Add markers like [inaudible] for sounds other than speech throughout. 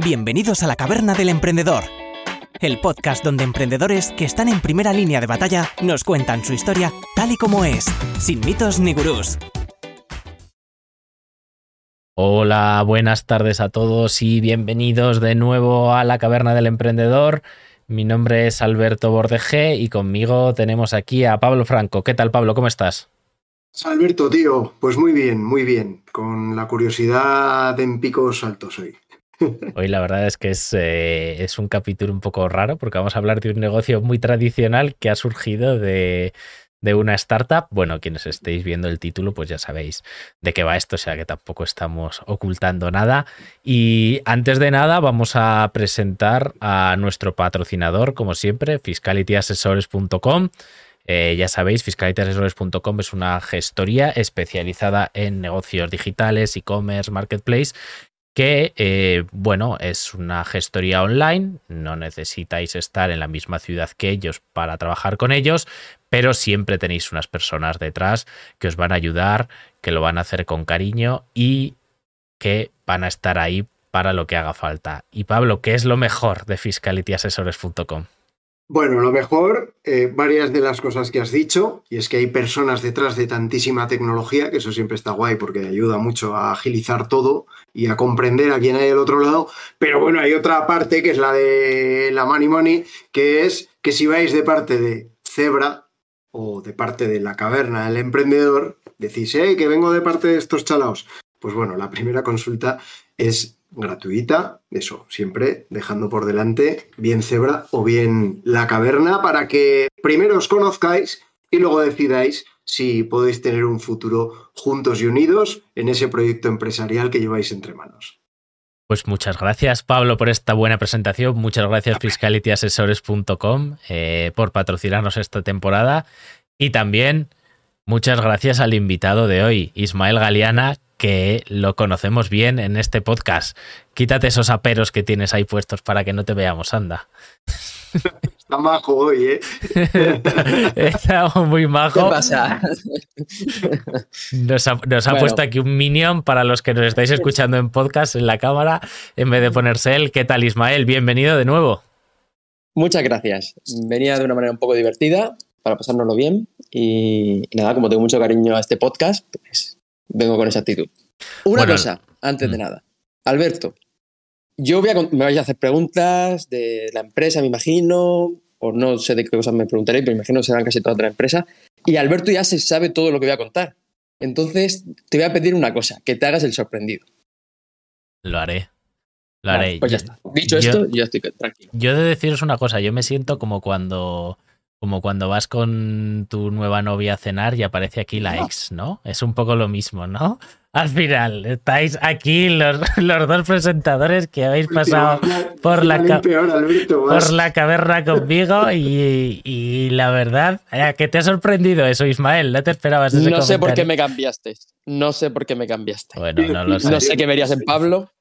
Bienvenidos a la Caverna del Emprendedor, el podcast donde emprendedores que están en primera línea de batalla nos cuentan su historia tal y como es, sin mitos ni gurús. Hola, buenas tardes a todos y bienvenidos de nuevo a la Caverna del Emprendedor. Mi nombre es Alberto Bordejé y conmigo tenemos aquí a Pablo Franco. ¿Qué tal, Pablo? ¿Cómo estás? Alberto, tío, pues muy bien, muy bien. Con la curiosidad en picos altos hoy. Hoy la verdad es que es, eh, es, un capítulo un poco raro porque vamos a hablar de un negocio muy tradicional que ha surgido de, de, una startup. Bueno, quienes estéis viendo el título pues ya sabéis de qué va esto, o sea que tampoco estamos ocultando nada. Y antes de nada vamos a presentar a nuestro patrocinador, como siempre, fiscalityasesores.com. Eh, ya sabéis, fiscalityasesores.com es una gestoría especializada en negocios digitales, e-commerce, marketplace que, eh, bueno, es una gestoría online, no necesitáis estar en la misma ciudad que ellos para trabajar con ellos, pero siempre tenéis unas personas detrás que os van a ayudar, que lo van a hacer con cariño y que van a estar ahí para lo que haga falta. Y Pablo, ¿qué es lo mejor de fiscalityasesores.com? Bueno, lo mejor, eh, varias de las cosas que has dicho, y es que hay personas detrás de tantísima tecnología, que eso siempre está guay porque ayuda mucho a agilizar todo y a comprender a quién hay al otro lado, pero bueno, hay otra parte que es la de la Money Money, que es que si vais de parte de Zebra o de parte de la caverna del emprendedor, decís, hey, que vengo de parte de estos chalaos. Pues bueno, la primera consulta es gratuita, eso, siempre dejando por delante bien Zebra o bien la caverna para que primero os conozcáis y luego decidáis si podéis tener un futuro juntos y unidos en ese proyecto empresarial que lleváis entre manos. Pues muchas gracias, Pablo, por esta buena presentación. Muchas gracias, fiscalityasesores.com, eh, por patrocinarnos esta temporada. Y también muchas gracias al invitado de hoy, Ismael Galeana, que lo conocemos bien en este podcast. Quítate esos aperos que tienes ahí puestos para que no te veamos, anda. Está majo hoy, ¿eh? [laughs] Está muy majo. ¿Qué pasa? Nos ha, puesto aquí un minion para los que nos estáis escuchando en podcast en la cámara, en vez de ponerse él. ¿Qué tal, Ismael? Bienvenido de nuevo. Muchas gracias. Venía de una manera un poco divertida para pasárnoslo bien. Y, nada, como tengo mucho cariño a este podcast, pues vengo con esa actitud. Una cosa, antes de mm. nada. Alberto, yo voy a, me vais a hacer preguntas de la empresa, me imagino, o no sé de qué cosas me preguntaréis, pero me imagino que serán casi todas de la empresa. Y Alberto ya se sabe todo lo que voy a contar. Entonces, te voy a pedir una cosa, que te hagas el sorprendido. Lo haré. Lo haré. pues ya está. Dicho esto, yo estoy tranquilo. Yo he de deciros una cosa, yo me siento como cuando como cuando vas con tu nueva novia a cenar y aparece aquí la ex, ¿no? Es un poco lo mismo, ¿no? Al final, estáis aquí los, los dos presentadores que habéis pasado por la, por la caverna conmigo y, y la verdad, que te ha sorprendido eso, Ismael, no te esperabas ese No sé por qué me cambiaste, no sé por qué me cambiaste. Bueno, no lo sé. No sé qué verías en Pablo.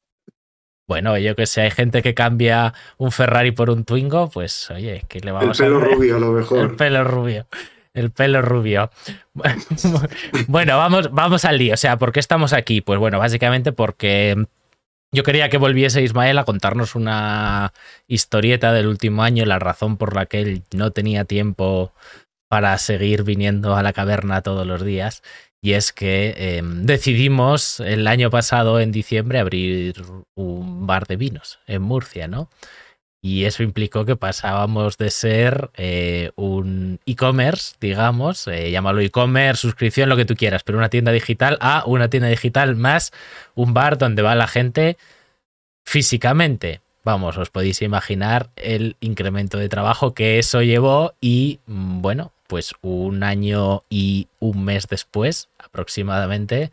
Bueno, yo que sé, hay gente que cambia un Ferrari por un Twingo, pues oye, que le vamos a. El pelo rubio, a lo mejor. El pelo rubio. El pelo rubio. [laughs] bueno, vamos, vamos al lío. O sea, ¿por qué estamos aquí? Pues bueno, básicamente porque yo quería que volviese Ismael a contarnos una historieta del último año, la razón por la que él no tenía tiempo para seguir viniendo a la caverna todos los días. Y es que em, decidimos el año pasado, en diciembre, abrir un bar de vinos en Murcia, ¿no? Y eso implicó que pasábamos de ser eh, un e-commerce, digamos, eh, llámalo e-commerce, suscripción, lo que tú quieras, pero una tienda digital, a una tienda digital más un bar donde va la gente físicamente. Vamos, os podéis imaginar el incremento de trabajo que eso llevó y, mm, bueno, pues un año y un mes después, aproximadamente,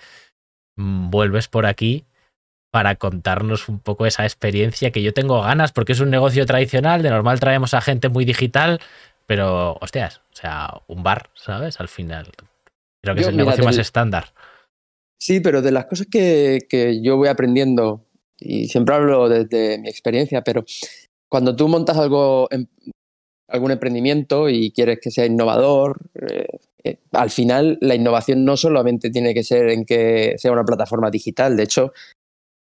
mm, vuelves por aquí para contarnos un poco esa experiencia que yo tengo ganas, porque es un negocio tradicional, de normal traemos a gente muy digital, pero, hostias, o sea, un bar, ¿sabes? Al final. Creo que es el negocio más estándar. Sí, pero de las cosas que, que yo voy aprendiendo, y siempre hablo desde mi experiencia, pero cuando tú montas algo algún emprendimiento y quieres que sea innovador, eh, eh, al final la innovación no solamente tiene que ser en que sea una plataforma digital, de hecho,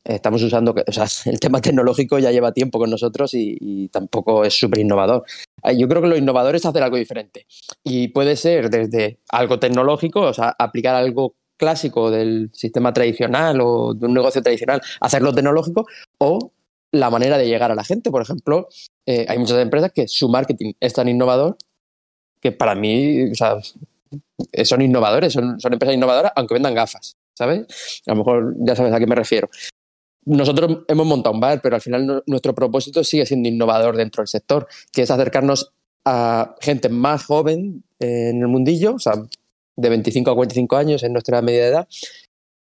estamos usando, [laughs] el tema tecnológico ya lleva tiempo con nosotros y, tampoco es súper innovador. Ah, yo creo que lo innovador es hacer algo diferente y puede ser desde algo tecnológico, o sea, aplicar algo clásico del sistema tradicional o de un negocio tradicional, hacerlo tecnológico o la manera de llegar a la gente. Por ejemplo, eh, hay muchas empresas que su marketing es tan innovador que para mí son innovadores, son, empresas innovadoras aunque vendan gafas, ¿sabes? A lo mejor ya sabes a qué me refiero nosotros hemos montado un bar, pero al final nuestro propósito sigue siendo innovador dentro del sector, que es acercarnos a gente más joven en el mundillo, o sea, de 25 a 45 años en nuestra media edad,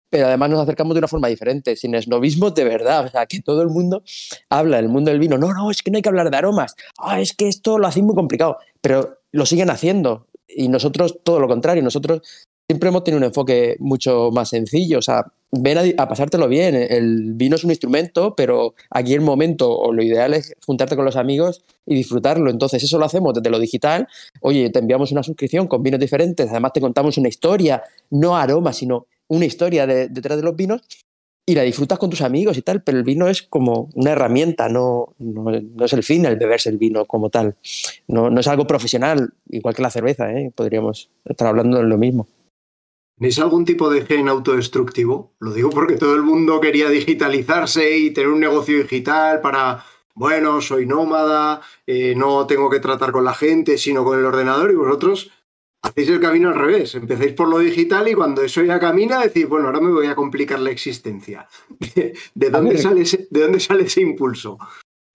pero además nos acercamos de una forma diferente, sin esnovismo de verdad, o sea, que todo el mundo habla del mundo del vino, no, no, es que no hay que hablar de aromas, ah, es que esto lo hacen muy complicado, pero lo siguen haciendo y nosotros todo lo contrario, nosotros siempre hemos tenido un enfoque mucho más sencillo. O sea, ven a, pasártelo bien. El vino es un instrumento, pero aquí el momento o lo ideal es juntarte con los amigos y disfrutarlo. Entonces, eso lo hacemos desde lo digital. Oye, te enviamos una suscripción con vinos diferentes. Además, te contamos una historia, no aroma, sino una historia detrás de los vinos y la disfrutas con tus amigos y tal, pero el vino es como una herramienta, no, no, es el fin el beberse el vino como tal. No, no es algo profesional, igual que la cerveza, ¿eh? podríamos estar hablando de lo mismo. ¿Tenéis algún tipo de gen autodestructivo? Lo digo porque todo el mundo quería digitalizarse y tener un negocio digital para, bueno, soy nómada, eh, no tengo que tratar con la gente, sino con el ordenador y vosotros hacéis el camino al revés. Empecéis por lo digital y cuando eso ya camina decís, bueno, ahora me voy a complicar la existencia. [laughs] ¿De dónde, sale, ese, ¿de dónde sale ese impulso?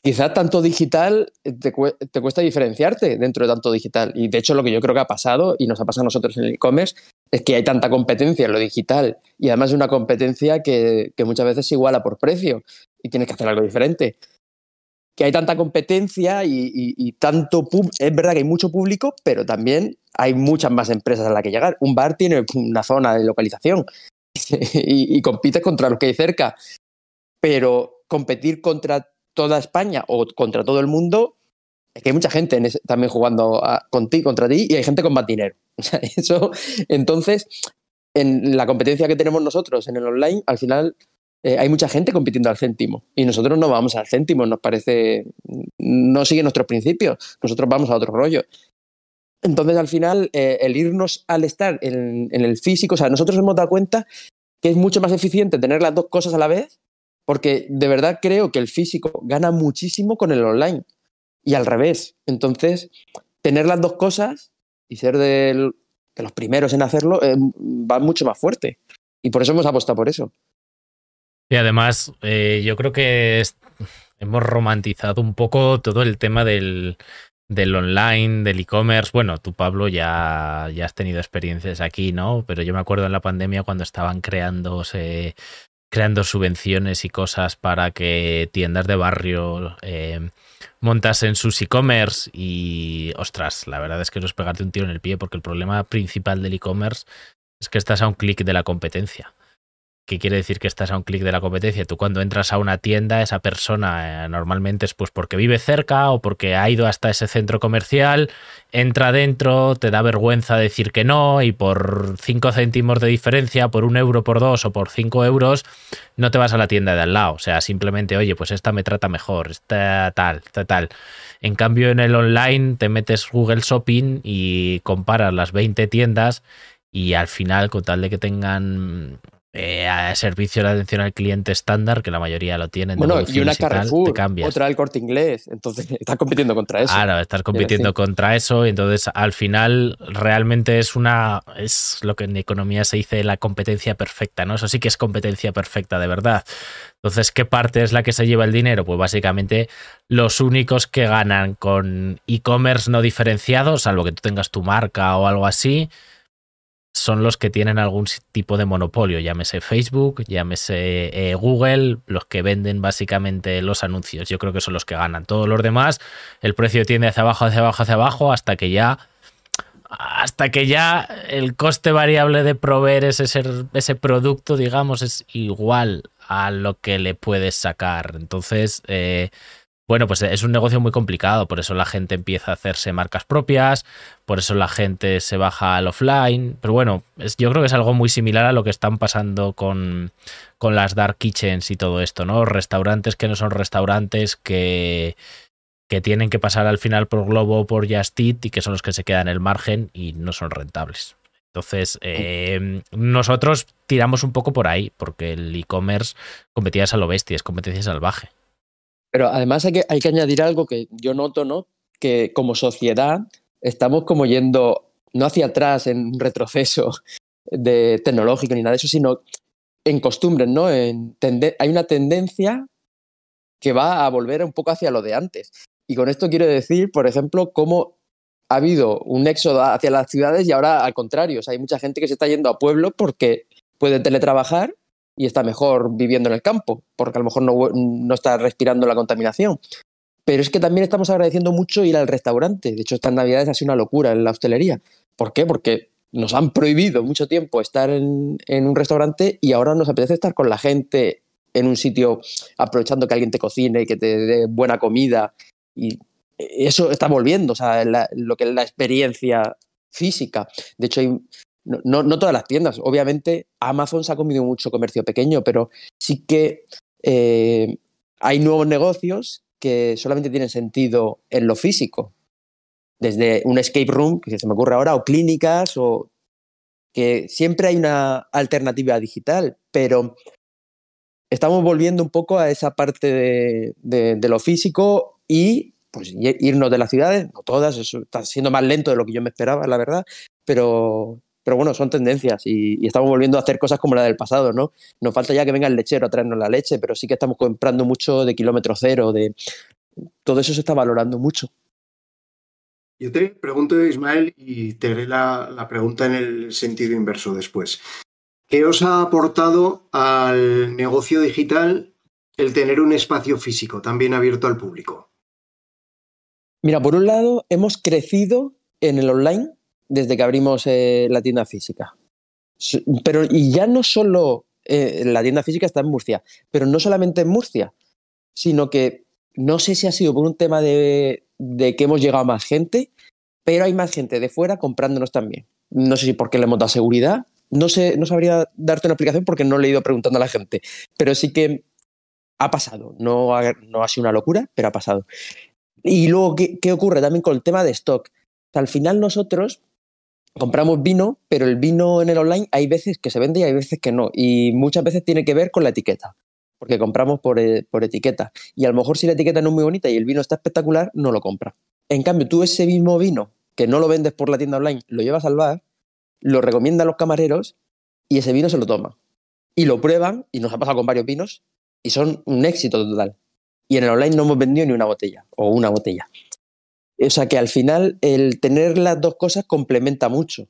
Quizá tanto digital te, te, cuesta diferenciarte dentro de tanto digital. Y de hecho lo que yo creo que ha pasado y nos ha pasado a nosotros en el e-commerce es que hay tanta competencia en lo digital y además es una competencia que, muchas veces se iguala por precio y tienes que hacer algo diferente. Que hay tanta competencia y, tanto... Es verdad que hay mucho público, pero también hay muchas más empresas a las que llegar. Un bar tiene una zona de localización [laughs] y, y compites contra los que hay cerca, pero competir contra toda España o contra todo el mundo es que hay mucha gente también jugando contra ti y hay gente con más dinero. [laughs] eso, entonces, en la competencia que tenemos nosotros en el online, al final eh, hay mucha gente compitiendo al céntimo y nosotros no vamos al céntimo, nos parece, no sigue nuestros principios, nosotros vamos a otro rollo. Entonces, al final, eh, el irnos al estar en, el físico, o sea, nosotros hemos dado cuenta que es mucho más eficiente tener las dos cosas a la vez, porque de verdad creo que el físico gana muchísimo con el online y al revés. Entonces, tener las dos cosas y ser de los primeros en hacerlo eh, va mucho más fuerte. Y por eso hemos apostado por eso. Y además, eh, yo creo que hemos romantizado un poco todo el tema del, del online, del e-commerce. Bueno, tú, Pablo, ya, ya has tenido experiencias aquí, ¿no? Pero yo me acuerdo en la pandemia cuando estaban creándose creando subvenciones y cosas para que tiendas de barrio eh, montasen sus e-commerce y, ostras, la verdad es que eso es pegarte un tiro en el pie porque el problema principal del e-commerce es que estás a un clic de la competencia. ¿Qué quiere decir que estás a un clic de la competencia? Tú cuando entras a una tienda, esa persona eh, normalmente es pues porque vive cerca o porque ha ido hasta ese centro comercial, entra dentro, te da vergüenza decir que no y por 5 céntimos de diferencia, por un euro, por dos o por 5 euros, no te vas a la tienda de al lado. O sea, simplemente, oye, pues esta me trata mejor, esta tal, esta tal. En cambio, en el online te metes Google Shopping y comparas las 20 tiendas y al final, con tal de que tengan eh, servicio de atención al cliente estándar, que la mayoría lo tienen. Bueno, y una Carrefour, otra el corte inglés. Entonces, [laughs] estás compitiendo contra eso. Claro, estás compitiendo contra eso. Y entonces, al final, realmente es una. Es lo que en economía se dice la competencia perfecta, ¿no? Eso sí que es competencia perfecta, de verdad. Entonces, ¿qué parte es la que se lleva el dinero? Pues básicamente los únicos que ganan con e-commerce no diferenciado, salvo que tú tengas tu marca o algo así, son los que tienen algún tipo de monopolio, llámese Facebook, llámese eh, Google, los que venden básicamente los anuncios. Yo creo que son los que ganan. Todos los demás, el precio tiende hacia abajo, hacia abajo, hacia abajo, hasta que ya hasta que ya el coste variable de proveer ese, ese producto, digamos, es igual a lo que le puedes sacar. Entonces, eh, Bueno, pues es un negocio muy complicado, por eso la gente empieza a hacerse marcas propias, por eso la gente se baja al offline, pero bueno, yo creo que es algo muy similar a lo que están pasando con, con las dark kitchens y todo esto, ¿no? Restaurantes que no son restaurantes que, que tienen que pasar al final por Globo o por Just Eat y que son los que se quedan en el margen y no son rentables. Entonces, eh, nosotros tiramos un poco por ahí, porque el e-commerce competía a lo bestia, es competencia salvaje. Pero además hay que, hay que añadir algo que yo noto, ¿no? Que como sociedad estamos como yendo, no hacia atrás en retroceso de tecnológico ni nada de eso, sino en costumbres, ¿no? En hay una tendencia que va a volver un poco hacia lo de antes. Y con esto quiero decir, por ejemplo, cómo ha habido un éxodo hacia las ciudades y ahora al contrario. O sea, hay mucha gente que se está yendo a pueblos porque puede teletrabajar y está mejor viviendo en el campo, porque a lo mejor no, no está respirando la contaminación. Pero es que también estamos agradeciendo mucho ir al restaurante. De hecho, estas navidades ha sido una locura en la hostelería. ¿Por qué? Porque nos han prohibido mucho tiempo estar en, un restaurante y ahora nos apetece estar con la gente en un sitio aprovechando que alguien te cocine, y que te dé buena comida. Y eso está volviendo, o sea, lo que es la experiencia física. De hecho, hay, no, no, todas las tiendas. Obviamente, Amazon se ha comido mucho comercio pequeño, pero sí que eh, hay nuevos negocios que solamente tienen sentido en lo físico. Desde un escape room, que se me ocurre ahora, o clínicas, o que siempre hay una alternativa digital, pero estamos volviendo un poco a esa parte de, de, lo físico y pues irnos de las ciudades, no todas, eso está siendo más lento de lo que yo me esperaba, la verdad, pero pero bueno, son tendencias y, estamos volviendo a hacer cosas como la del pasado, ¿no? Nos falta ya que venga el lechero a traernos la leche, pero sí que estamos comprando mucho de kilómetro cero, de todo eso se está valorando mucho. Yo te pregunto, Ismael, y te haré la, la pregunta en el sentido inverso después. ¿Qué os ha aportado al negocio digital el tener un espacio físico también abierto al público? Mira, por un lado, hemos crecido en el online desde que abrimos eh, la tienda física. Pero, y ya no solo eh, la tienda física está en Murcia, pero no solamente en Murcia, sino que no sé si ha sido por un tema de, que hemos llegado a más gente, pero hay más gente de fuera comprándonos también. No sé si porque le hemos dado seguridad, no, sé, no sabría darte una explicación porque no le he ido preguntando a la gente, pero sí que ha pasado. No ha, no ha sido una locura, pero ha pasado. Y luego, ¿qué, ¿qué, ocurre también con el tema de stock? al final nosotros compramos vino, pero el vino en el online hay veces que se vende y hay veces que no. Y muchas veces tiene que ver con la etiqueta, porque compramos por, eh, por etiqueta. Y a lo mejor si la etiqueta no es muy bonita y el vino está espectacular, no lo compra. En cambio, tú ese mismo vino que no lo vendes por la tienda online, lo llevas al bar, lo recomienda a los camareros y ese vino se lo toma. Y lo prueban, y nos ha pasado con varios vinos, y son un éxito total. Y en el online no hemos vendido ni una botella, o una botella. O sea que al final el tener las dos cosas complementa mucho.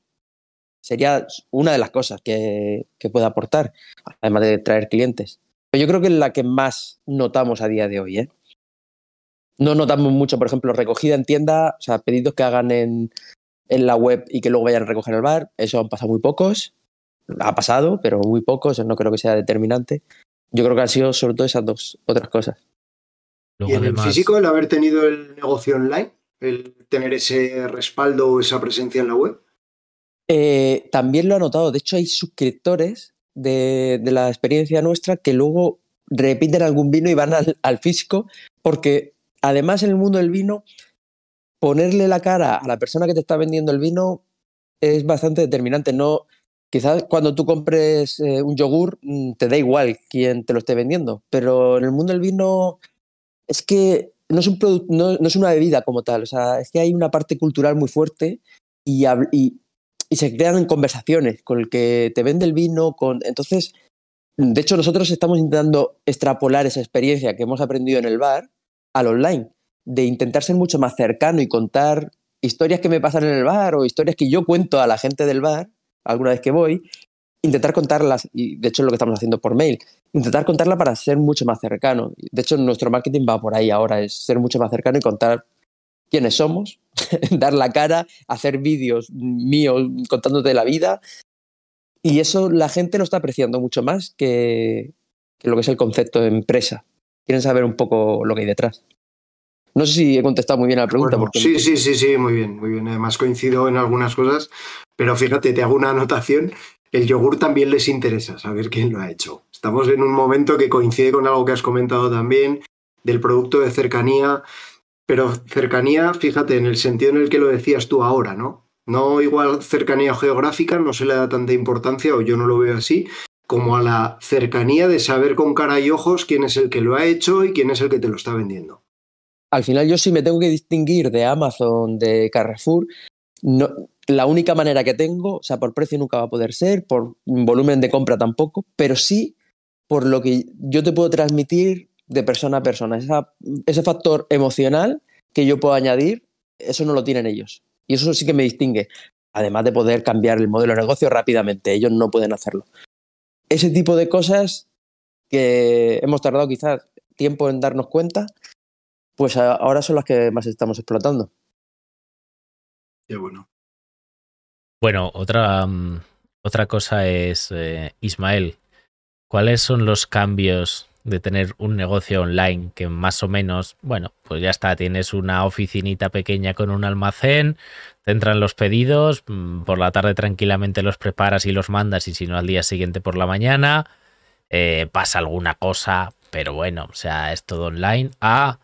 Sería una de las cosas que, que puede aportar, además de traer clientes. Pero yo creo que es la que más notamos a día de hoy. ¿eh? No notamos mucho, por ejemplo, recogida en tienda, o sea, pedidos que hagan en, en la web y que luego vayan a recoger el bar. Eso han pasado muy pocos. Ha pasado, pero muy pocos. Eso no creo que sea determinante. Yo creo que han sido sobre todo esas dos otras cosas. Luego, ¿Y en además... el físico el haber tenido el negocio online? Tener ese respaldo o esa presencia en la web? Eh, también lo he notado. De hecho, hay suscriptores de, de, la experiencia nuestra que luego repiten algún vino y van al, al, físico, porque además en el mundo del vino, ponerle la cara a la persona que te está vendiendo el vino es bastante determinante. No, quizás cuando tú compres eh, un yogur mm, te da igual quién te lo esté vendiendo, pero en el mundo del vino es que no es, un no, no, es una bebida como tal, o sea, es que hay una parte cultural muy fuerte y, y, y, se crean conversaciones con el que te vende el vino, con... entonces, de hecho nosotros estamos intentando extrapolar esa experiencia que hemos aprendido en el bar al online, de intentar ser mucho más cercano y contar historias que me pasan en el bar o historias que yo cuento a la gente del bar alguna vez que voy, intentar contarlas, y de hecho es lo que estamos haciendo por mail, intentar contarla para ser mucho más cercano. De hecho, nuestro marketing va por ahí ahora, es ser mucho más cercano y contar quiénes somos, [laughs] dar la cara, hacer vídeos míos contándote la vida. Y eso la gente lo está apreciando mucho más que, que lo que es el concepto de empresa. Quieren saber un poco lo que hay detrás. No sé si he contestado muy bien a la pregunta. porque... Sí, sí, sí, sí, muy bien, muy bien. Además coincido en algunas cosas, pero fíjate, te hago una anotación. El yogur también les interesa saber quién lo ha hecho. Estamos en un momento que coincide con algo que has comentado también, del producto de cercanía, pero cercanía, fíjate, en el sentido en el que lo decías tú ahora, ¿no? No igual cercanía geográfica, no se le da tanta importancia, o yo no lo veo así, como a la cercanía de saber con cara y ojos quién es el que lo ha hecho y quién es el que te lo está vendiendo. Al final yo sí me tengo que distinguir de Amazon, de Carrefour, no, la única manera que tengo, o sea, por precio nunca va a poder ser, por volumen de compra tampoco, pero sí por lo que yo te puedo transmitir de persona a persona. ese factor emocional que yo puedo añadir, eso no lo tienen ellos. Y eso sí que me distingue. Además de poder cambiar el modelo de negocio rápidamente, ellos no pueden hacerlo. Ese tipo de cosas que hemos tardado quizás tiempo en darnos cuenta, pues ahora son las que más estamos explotando. Qué bueno. Bueno, otra, mm, otra cosa es, eh, Ismael, ¿cuáles son los cambios de tener un negocio online que más o menos, bueno, pues ya está, tienes una oficinita pequeña con un almacén, te entran los pedidos, mm, por la tarde tranquilamente los preparas y los mandas y si no al día siguiente por la mañana, eh, pasa alguna cosa, pero bueno, o sea, es todo online, a,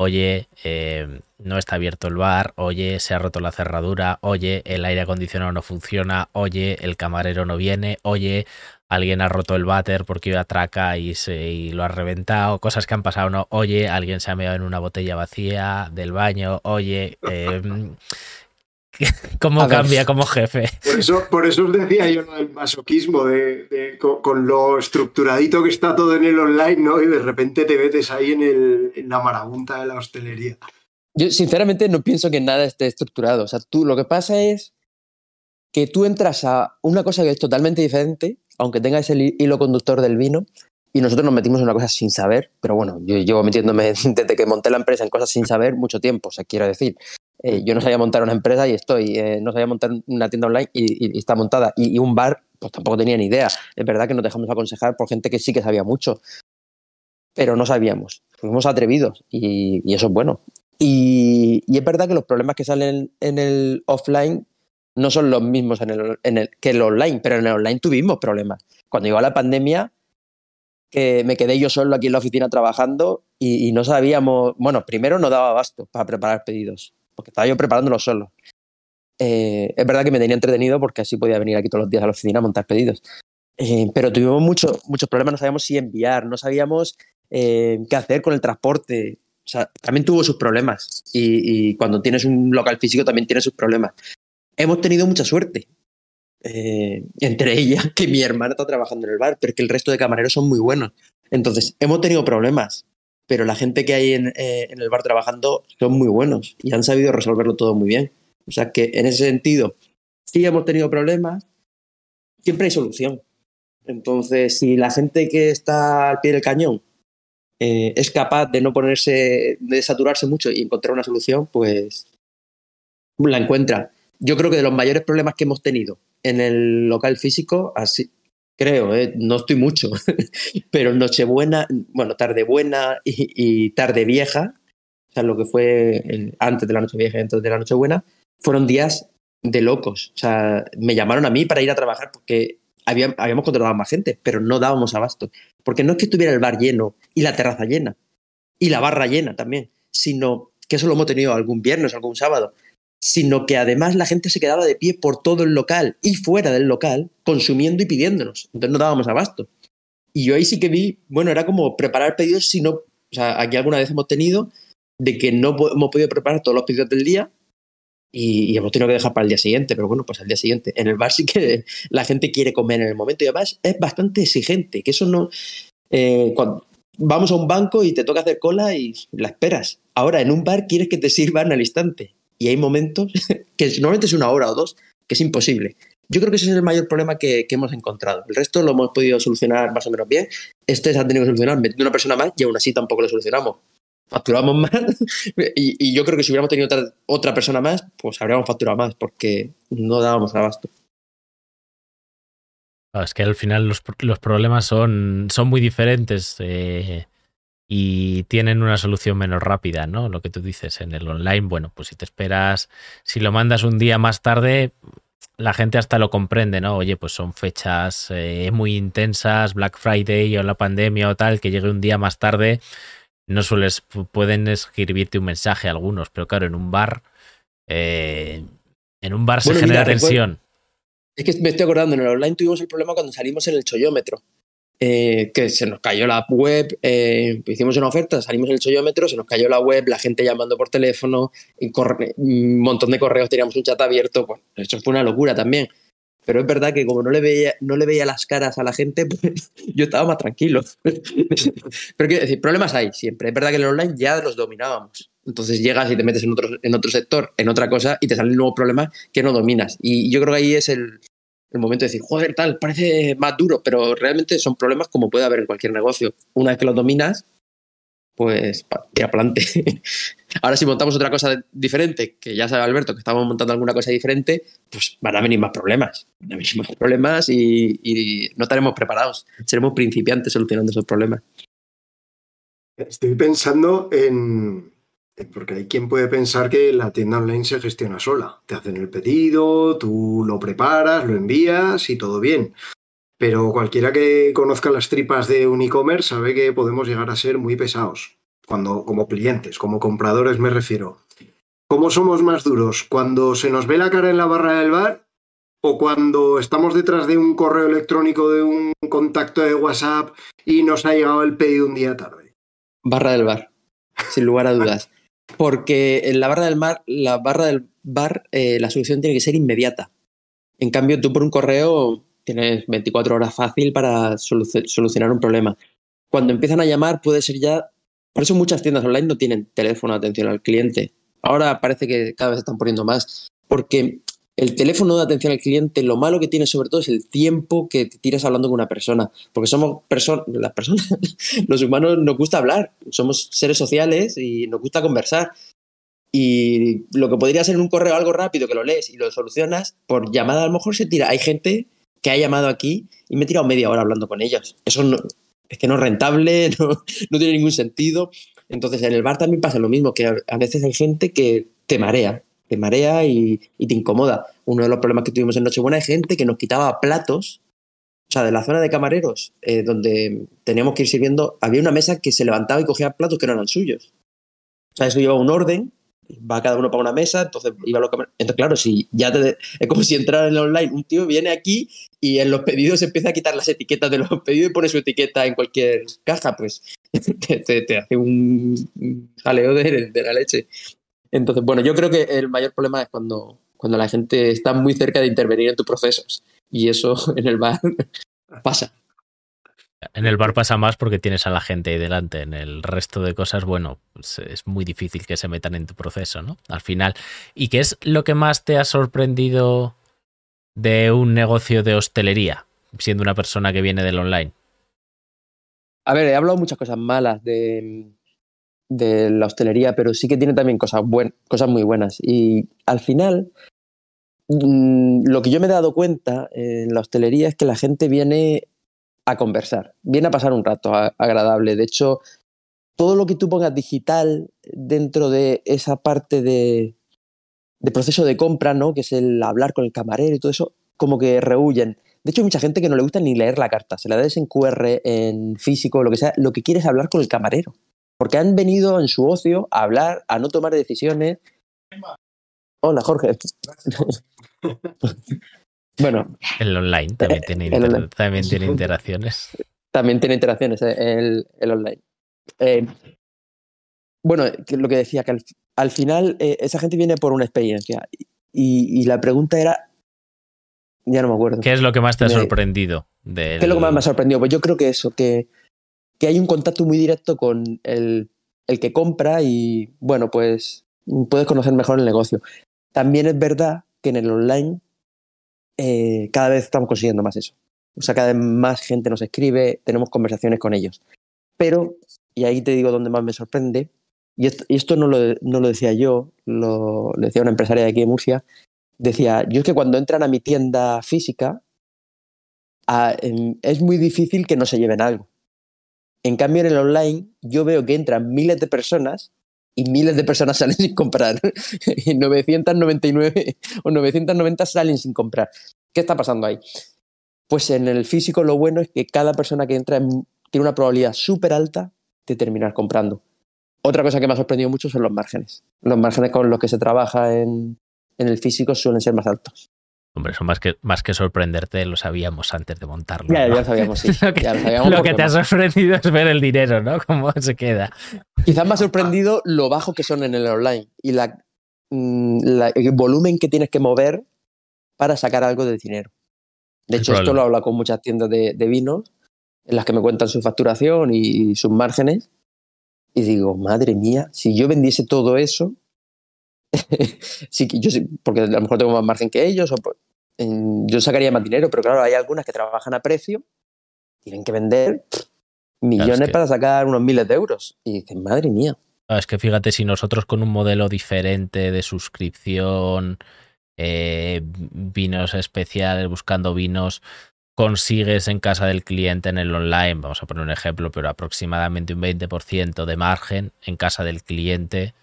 oye, eh, no está abierto el bar, oye, se ha roto la cerradura, oye, el aire acondicionado no funciona, oye, el camarero no viene, oye, alguien ha roto el váter porque iba a traca y, se, lo ha reventado, cosas que han pasado, no, oye, alguien se ha meado en una botella vacía del baño, oye, [laughs] em, [laughs] ¿cómo cambia como jefe? Por eso, por eso os decía yo lo del masoquismo, de, con, lo estructuradito que está todo en el online, ¿no? Y de repente te metes ahí en, el, en la marabunta de la hostelería. Yo sinceramente no pienso que nada esté estructurado. O sea, tú lo que pasa es que tú entras a una cosa que es totalmente diferente aunque tenga ese hilo conductor del vino, y nosotros nos metimos en una cosa sin saber, pero bueno, yo llevo metiéndome [laughs] desde que monté la empresa en cosas sin saber mucho tiempo, o sea, quiero decir, eh, yo no sabía montar una empresa y estoy, eh, no sabía montar una tienda online y, está montada, y, un bar, pues tampoco tenía ni idea. Es verdad que nos dejamos aconsejar por gente que sí que sabía mucho, pero no sabíamos, fuimos atrevidos y, eso es bueno. Y, y, es verdad que los problemas que salen en el offline no son los mismos en el, en el, que el online, pero en el online tuvimos problemas. Cuando llegó la pandemia, que me quedé yo solo aquí en la oficina trabajando y, no sabíamos, bueno, primero no daba abasto para preparar pedidos, porque estaba yo preparándolo solo. Eh, es verdad que me tenía entretenido porque así podía venir aquí todos los días a la oficina a montar pedidos. Eh, pero tuvimos mucho, muchos problemas, no sabíamos si enviar, no sabíamos eh, qué hacer con el transporte. O sea, también tuvo sus problemas. Y, y, cuando tienes un local físico también tiene sus problemas hemos tenido mucha suerte. Eh, entre ellas que mi hermana está trabajando en el bar, pero que el resto de camareros son muy buenos. Entonces, hemos tenido problemas, pero la gente que hay en, eh, en, el bar trabajando son muy buenos y han sabido resolverlo todo muy bien. O sea que en ese sentido, sí hemos tenido problemas, siempre hay solución. Entonces, si la gente que está al pie del cañón eh, es capaz de no ponerse, de saturarse mucho y encontrar una solución, pues la encuentra yo creo que de los mayores problemas que hemos tenido en el local físico, así creo, ¿eh? no estoy mucho, [laughs] pero Nochebuena, bueno, tarde buena y, tarde vieja, o sea, lo que fue antes de la Nochevieja y antes de la Nochebuena, fueron días de locos. O sea, me llamaron a mí para ir a trabajar porque habíamos contratado más gente, pero no dábamos abasto. Porque no es que estuviera el bar lleno y la terraza llena y la barra llena también, sino que eso lo hemos tenido algún viernes, algún sábado, sino que además la gente se quedaba de pie por todo el local y fuera del local, consumiendo y pidiéndonos. Entonces no dábamos abasto. Y yo ahí sí que vi, bueno, era como preparar pedidos, si no, aquí alguna vez hemos tenido de que no hemos podido preparar todos los pedidos del día y, hemos tenido que dejar para el día siguiente, pero bueno, pues al día siguiente. En el bar sí que [laughs] la gente quiere comer en el momento y además es bastante exigente, que eso no... Eh, vamos a un banco y te toca hacer cola y la esperas. Ahora, en un bar quieres que te sirvan al instante y hay momentos [laughs] que normalmente es una hora o dos, que es imposible. Yo creo que ese es el mayor problema que, hemos encontrado. El resto lo hemos podido solucionar más o menos bien. Este se ha tenido que solucionar de una persona más y aún así tampoco lo solucionamos. Facturamos [laughs] más y, yo creo que si hubiéramos tenido otra, persona más, pues habríamos facturado más porque no dábamos abasto. Es que al final los, problemas son, son muy diferentes. Eh, y tienen una solución menos rápida, ¿no? Lo que tú dices en el online, bueno, pues si te esperas, si lo mandas un día más tarde, la gente hasta lo comprende, ¿no? Oye, pues son fechas eh, muy intensas, Black Friday o la pandemia o tal, que llegue un día más tarde, no sueles, pueden escribirte un mensaje algunos, pero claro, en un bar, eh, en un bar se genera tensión. Es que me estoy acordando, en el online tuvimos el problema cuando salimos en el chollómetro. Eh, que se nos cayó la web, eh, hicimos una oferta, salimos en el chollómetro, se nos cayó la web, la gente llamando por teléfono, y un montón de correos, teníamos un chat abierto, pues eso fue una locura también. Pero es verdad que como no le veía, no le veía las caras a la gente, [laughs] pues yo estaba más tranquilo. [laughs] Pero quiero decir, problemas hay siempre. Es verdad que en el online ya los dominábamos. Entonces llegas y te metes en otro, en otro sector, en otra cosa, y te salen nuevos problemas que no dominas. Y yo creo que ahí es el, el momento de decir, joder, tal, parece más duro, pero realmente son problemas como puede haber en cualquier negocio. Una vez que los dominas, pues tira adelante. [laughs] Ahora si montamos otra cosa diferente, que ya sabe Alberto que estamos montando alguna cosa diferente, pues van a venir más problemas. Van a venir más problemas y no estaremos preparados. Seremos principiantes solucionando esos problemas. Estoy pensando en, porque hay quien puede pensar que la tienda online se gestiona sola. Te hacen el pedido, tú lo preparas, lo envías y todo bien. Pero cualquiera que conozca las tripas de un e-commerce sabe que podemos llegar a ser muy pesados. Cuando, como clientes, como compradores me refiero. ¿Cómo somos más duros? ¿Cuando se nos ve la cara en la barra del bar? ¿O cuando estamos detrás de un correo electrónico de un contacto de WhatsApp y nos ha llegado el pedido un día tarde? Barra del bar, sin lugar a dudas. Porque en la barra del mar, la barra del bar, eh, la solución tiene que ser inmediata. En cambio, tú por un correo tienes 24 horas fácil para solucionar un problema. Cuando empiezan a llamar, puede ser ya. Por eso muchas tiendas online no tienen teléfono de atención al cliente. Ahora parece que cada vez están poniendo más. Porque el teléfono de atención al cliente, lo malo que tiene sobre todo es el tiempo que tiras hablando con una persona. Porque somos personas, las personas, [laughs] los humanos nos gusta hablar, somos seres sociales y nos gusta conversar. Y lo que podría ser un correo algo rápido que lo lees y lo solucionas, por llamada a lo mejor se tira. Hay gente que ha llamado aquí y me he tirado media hora hablando con ellos. Eso es que no es rentable, [laughs] no, no tiene ningún sentido. Entonces en el bar también pasa lo mismo, que a veces hay gente que te marea te marea y, te incomoda. Uno de los problemas que tuvimos en Nochebuena es gente que nos quitaba platos, o sea, de la zona de camareros, eh, donde teníamos que ir sirviendo, había una mesa que se levantaba y cogía platos que no eran suyos. O sea, eso lleva un orden, va cada uno para una mesa, entonces iba a los camareros. Entonces, claro, si ya te, es como si entrara en el online, un tío viene aquí y en los pedidos empieza a quitar las etiquetas de los [laughs] pedidos y pone su etiqueta en cualquier caja, pues [laughs] te, hace un jaleo de la leche. Entonces, bueno, yo creo que el mayor problema es cuando, cuando la gente está muy cerca de intervenir en tus procesos. Y eso [laughs] en el bar pasa. En el bar pasa más porque tienes a la gente ahí delante. En el resto de cosas, bueno, pues es muy difícil que se metan en tu proceso, ¿no? Al final. ¿Y qué es lo que más te ha sorprendido de un negocio de hostelería, siendo una persona que viene del online? A ver, he hablado muchas cosas malas de, de la hostelería, pero sí que tiene también cosas, cosas muy buenas. Y al final, mm, lo que yo me he dado cuenta en la hostelería es que la gente viene a conversar, viene a pasar un rato agradable. De hecho, todo lo que tú pongas digital dentro de esa parte de, de proceso de compra, ¿no? que es el hablar con el camarero y todo eso, como que rehuyen. De hecho, hay mucha gente que no le gusta ni leer la carta. Se la des en QR, en físico, lo que sea. Lo que quiere es hablar con el camarero porque han venido en su ocio a hablar, a no tomar decisiones. Hola, Jorge. [laughs] bueno. El online también tiene, También tiene [laughs] interacciones. También tiene interacciones eh, el, online. Eh, bueno, lo que decía, que al, final eh, esa gente viene por una experiencia. Y, la pregunta era. Ya no me acuerdo. ¿Qué es lo que más te ha sorprendido? ¿Qué es lo que más me ha sorprendido? Pues yo creo que eso, que que hay un contacto muy directo con el, que compra y, bueno, pues puedes conocer mejor el negocio. También es verdad que en el online eh, cada vez estamos consiguiendo más eso. O sea, cada vez más gente nos escribe, tenemos conversaciones con ellos. Pero, y ahí te digo donde más me sorprende, y esto, no, lo, no, lo, decía yo, lo, decía una empresaria de aquí de Murcia, decía, yo es que cuando entran a mi tienda física, es muy difícil que no se lleven algo. En cambio, en el online, yo veo que entran miles de personas y miles de personas [laughs] salen sin comprar. [laughs] y 999 o 990 salen sin comprar. ¿Qué está pasando ahí? Pues en el físico lo bueno es que cada persona que entra tiene una probabilidad súper alta de terminar comprando. Otra cosa que me ha sorprendido mucho son los márgenes. Los márgenes con los que se trabaja en, en el físico suelen ser más altos. Hombre, eso más que, más que sorprenderte, lo sabíamos antes de montarlo. Ya, ya lo sabíamos, sí. [laughs] lo que, ya lo sabíamos lo que te ha sorprendido es ver el dinero, ¿no? [laughs] Cómo se queda. Quizás me ha sorprendido lo bajo que son en el online y la, la, el volumen que tienes que mover para sacar algo de dinero. De hecho, esto lo habla con muchas tiendas de, de, vinos en las que me cuentan su facturación y sus márgenes. Y digo, madre mía, si yo vendiese todo eso, [laughs] sí, yo sí, porque a lo mejor tengo más margen que ellos, o yo sacaría más dinero, pero claro, hay algunas que trabajan a precio, tienen que vender millones claro, es que... para sacar unos miles de euros. Y dicen, madre mía. Es que fíjate, si nosotros con un modelo diferente de suscripción, eh, vinos especiales, buscando vinos, consigues en casa del cliente en el online, vamos a poner un ejemplo, pero aproximadamente un 20% de margen en casa del cliente.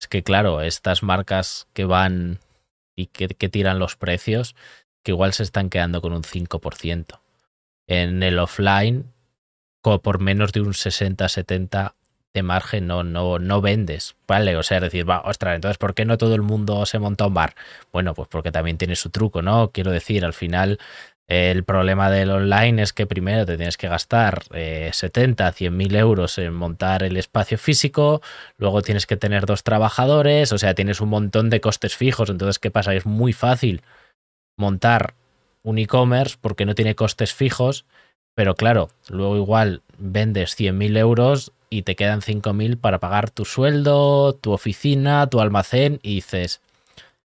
Es que claro, estas marcas que van y que, tiran los precios, que igual se están quedando con un 5%. En el offline, por menos de un 60-70 de margen, no, no, no vendes, ¿vale? O sea, decir, va, ostras, entonces, ¿por qué no todo el mundo se monta un bar? Bueno, pues porque también tiene su truco, ¿no? Quiero decir, al final el problema del online es que primero te tienes que gastar eh, 70, 100 mil euros en montar el espacio físico, luego tienes que tener dos trabajadores, o sea, tienes un montón de costes fijos, entonces, ¿qué pasa? Es muy fácil montar un e-commerce porque no tiene costes fijos, pero claro, luego igual vendes 100 mil euros y te quedan 5 mil para pagar tu sueldo, tu oficina, tu almacén y dices,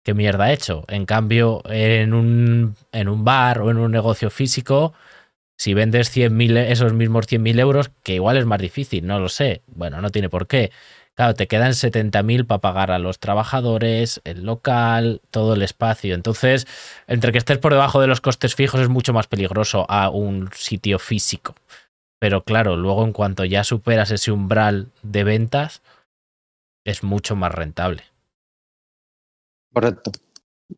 ¿qué mierda he hecho? En cambio, en un, en un bar o en un negocio físico, si vendes 100 esos mismos 100.000 euros, que igual es más difícil, no lo sé, bueno, no tiene por qué. Claro, te quedan 70.000 para pagar a los trabajadores, el local, todo el espacio. Entonces, entre que estés por debajo de los costes fijos es mucho más peligroso a un sitio físico. Pero claro, luego en cuanto ya superas ese umbral de ventas, es mucho más rentable. Correcto.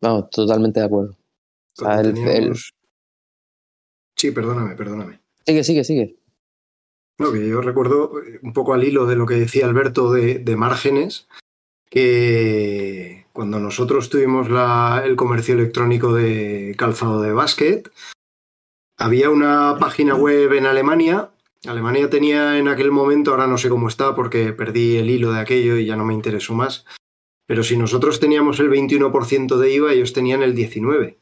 Vamos, totalmente de acuerdo. O sea, el, el... Sí, perdóname, perdóname. Sigue, sigue, sigue. No, que yo recuerdo un poco al hilo de lo que decía Alberto de, de márgenes, que cuando nosotros tuvimos la, el comercio electrónico de calzado de básquet, había una página web en Alemania. Alemania tenía en aquel momento, ahora no sé cómo está porque perdí el hilo de aquello y ya no me interesó más, pero si nosotros teníamos el 21% de IVA, ellos tenían el 19%.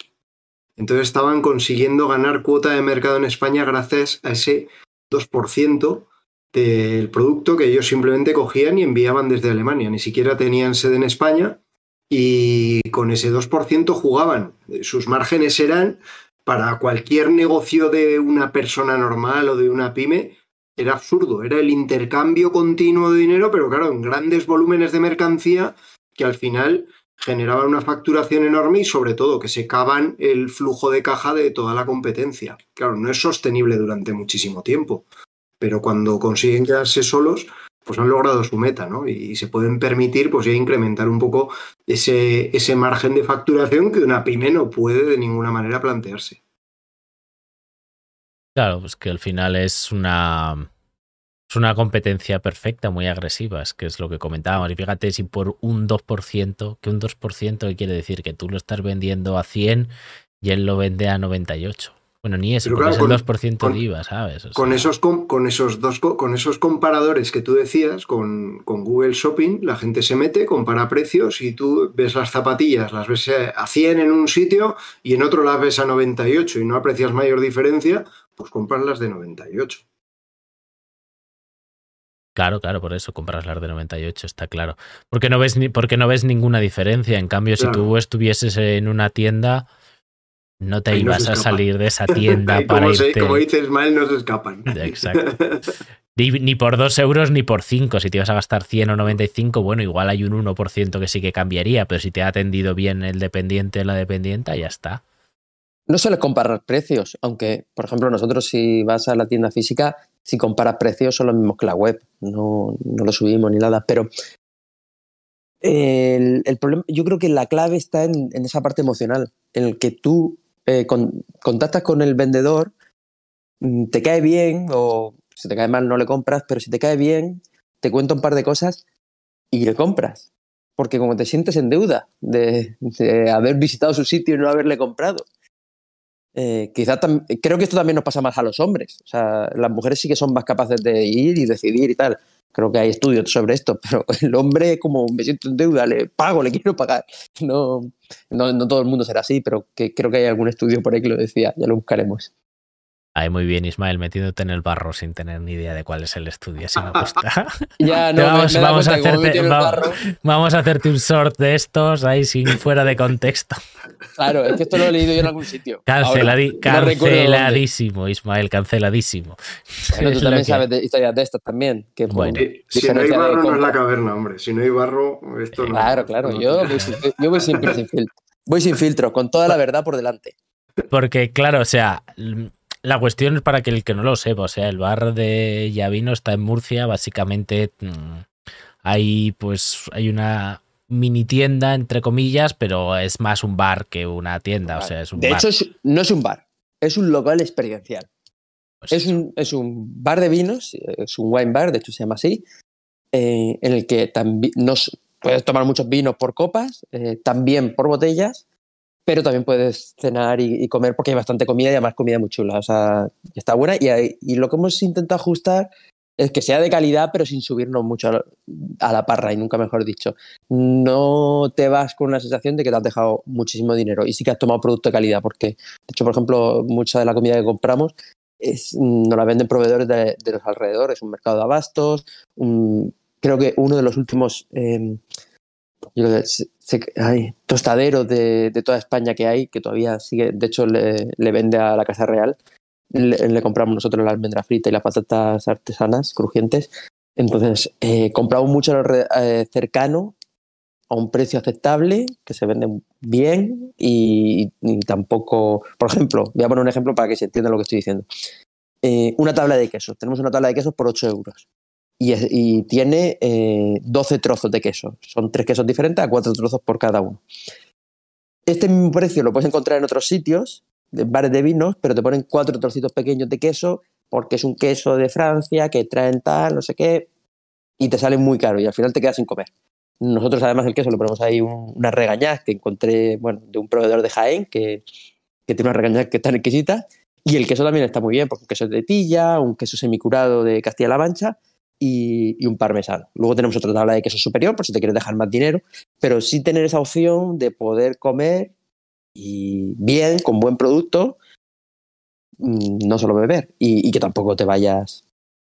Entonces estaban consiguiendo ganar cuota de mercado en España gracias a ese 2% del producto que ellos simplemente cogían y enviaban desde Alemania. Ni siquiera tenían sede en España y con ese 2% jugaban. Sus márgenes eran para cualquier negocio de una persona normal o de una pyme. Era absurdo, era el intercambio continuo de dinero, pero claro, en grandes volúmenes de mercancía que al final generaban una facturación enorme y sobre todo que secaban el flujo de caja de toda la competencia. Claro, no es sostenible durante muchísimo tiempo, pero cuando consiguen quedarse solos, pues han logrado su meta, ¿no? Y se pueden permitir, pues ya incrementar un poco ese, ese margen de facturación que una pyme no puede de ninguna manera plantearse. Claro, pues que al final es una es una competencia perfecta, muy agresiva, es que es lo que comentábamos. Y fíjate si por un 2%, que un 2% quiere decir que tú lo estás vendiendo a 100 y él lo vende a 98. Bueno, ni eso, porque claro, es el 2% con, de IVA, ¿sabes? O sea, con, esos, con, con, esos dos, con esos comparadores que tú decías, con, con, Google Shopping, la gente se mete, compara precios y tú ves las zapatillas, las ves a 100 en un sitio y en otro las ves a 98 y no aprecias mayor diferencia, pues compras las de 98. Claro, claro, por eso compras las de 98, está claro. Porque no ves, ni, porque no ves ninguna diferencia. En cambio, claro. si tú estuvieses en una tienda, no te Ahí ibas no a salir de esa [laughs] tienda para como irte. Se, como dices mal, no se escapan. Exacto. [laughs] Ni, ni, por 2 euros ni por 5. Si te ibas a gastar 100 o 95, bueno, igual hay un 1% que sí que cambiaría, pero si te ha atendido bien el dependiente o la dependienta, ya está. No suele comparar precios, aunque, por ejemplo, nosotros si vas a la tienda física, si comparas precios son los mismos que la web, no, no lo subimos ni nada, pero el, el problema, yo creo que la clave está en, en esa parte emocional, en el que tú eh, con, contactas con el vendedor, mm, te cae bien o si te cae mal no le compras, pero si te cae bien, te cuenta un par de cosas y le compras. Porque como te sientes en deuda de, de haber visitado su sitio y no haberle comprado. Eh, quizá creo que esto también nos pasa más a los hombres. O sea, las mujeres sí que son más capaces de ir y decidir y tal. Creo que hay estudios sobre esto, [laughs] pero el hombre, como me siento en deuda, le pago, le quiero pagar. No, no, no todo el mundo será así, pero que creo que hay algún estudio por ahí que lo decía, ya lo buscaremos. Ahí muy bien, Ismael, metiéndote en el barro sin tener ni idea de cuál es el estudio, si me gusta. [laughs] ya, no, vamos, me, me vamos, a hacerte, vamos a hacerte un short de estos ahí sin fuera de contexto. Claro, es que esto lo he leído yo en algún sitio. Canceladi- Ahora, no recuerdo dónde. canceladísimo, Ismael, canceladísimo. Bueno, tú también que- sabes de historias de estas también. Que Bueno. Si no hay barro, no es la caverna, hombre. Si no hay barro, esto no. Claro, claro. no Yo voy, sin, yo voy siempre sin filtro. Voy sin filtro, con toda la verdad por delante. Porque, claro, o sea, la cuestión es para que el que no lo sepa, o sea, el bar de Llavino está en Murcia, básicamente mm, hay pues hay una mini tienda entre comillas, pero es más un bar que una tienda, o sea, es un de bar. hecho, es- no es un bar, es un local experiencial. Pues Es un, es un bar de vinos, es un wine bar, de hecho se llama así, eh, en el que también nos puedes tomar muchos vinos por copas, eh, también por botellas, pero también puedes cenar y, y comer porque hay bastante comida y además comida muy chula, o sea, está buena y, y lo que hemos intentado ajustar es que sea de calidad pero sin subirnos mucho a la, a la parra y nunca mejor dicho. No te vas con la sensación de que te has dejado muchísimo dinero y sí que has tomado producto de calidad porque, de hecho, por ejemplo, mucha de la comida que compramos es, nos la venden proveedores de, de los alrededores, un mercado de abastos, un- creo que uno de los últimos eh, yo creo que se- se- ay, tostaderos de, de toda España que hay, que todavía sigue, de hecho le, vende a la Casa Real, le, compramos nosotros la almendra frita y las patatas artesanas, crujientes, entonces eh, compramos mucho eh, cercano a un precio aceptable, que se venden bien y, y tampoco, por ejemplo, voy a poner un ejemplo para que se entienda lo que estoy diciendo. Eh, una tabla de quesos, tenemos una tabla de quesos por 8 euros y, tiene eh, 12 trozos de queso, son tres quesos diferentes a cuatro trozos por cada uno. Este mismo precio lo puedes encontrar en otros sitios, de bares de vinos, pero te ponen cuatro trocitos pequeños de queso porque es un queso de Francia que traen tal, no sé qué, y te sale muy caro y al final te quedas sin comer. Nosotros además el queso le ponemos ahí un- unas regañas que encontré, de un proveedor de Jaén que, tiene unas regañas que están exquisitas y el queso también está muy bien porque un queso de tilla, un queso semicurado de Castilla-La Mancha y, y un parmesano. Luego tenemos otra tabla de queso superior por si te quieres dejar más dinero, pero sí tener esa opción de poder comer y bien, con buen producto, mm, no solo beber y, que tampoco te vayas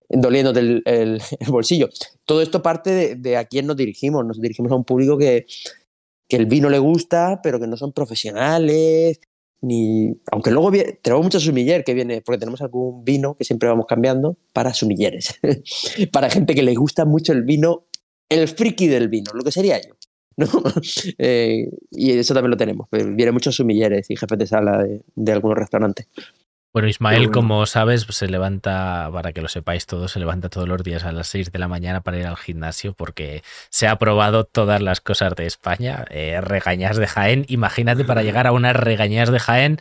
doliéndote [laughs] el bolsillo. Todo esto parte de, de a quién nos dirigimos. Nos dirigimos a un público que, que el vino le gusta, pero que no son profesionales. Ni, aunque luego tenemos mucho sumiller que viene, porque tenemos algún vino que siempre vamos cambiando para sumilleres, [laughs] para gente que le gusta mucho el vino, el friki del vino, lo que sería yo. [laughs] ¿no? Eh, y eso también lo tenemos. vienen muchos sumilleres y jefes de sala de, de algunos restaurantes. Bueno, Ismael, bueno. como sabes, se levanta, para que lo sepáis todos, se levanta todos los días a las 6 de la mañana para ir al gimnasio porque se ha probado todas las cosas de España, eh, regañas de Jaén. Imagínate para llegar a unas regañas de Jaén,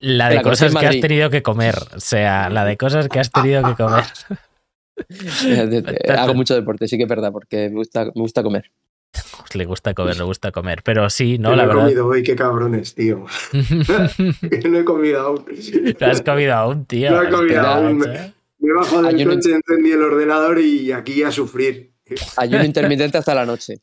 la de La cosas que has tenido que comer. O sea, la de cosas que has tenido que comer. [laughs] Hago mucho deporte, sí que es verdad, porque me gusta, me gusta comer. [laughs] Le gusta comer, le gusta comer. Pero sí, ¿no? no La he verdad. comido hoy, qué cabrones, tío. [laughs] Que no he comido aún. No has comido aún, tío. No he comido aún. macho. Me bajo del Ayuno- coche, encendí el ordenador y aquí a sufrir. Ayuno intermitente hasta la noche.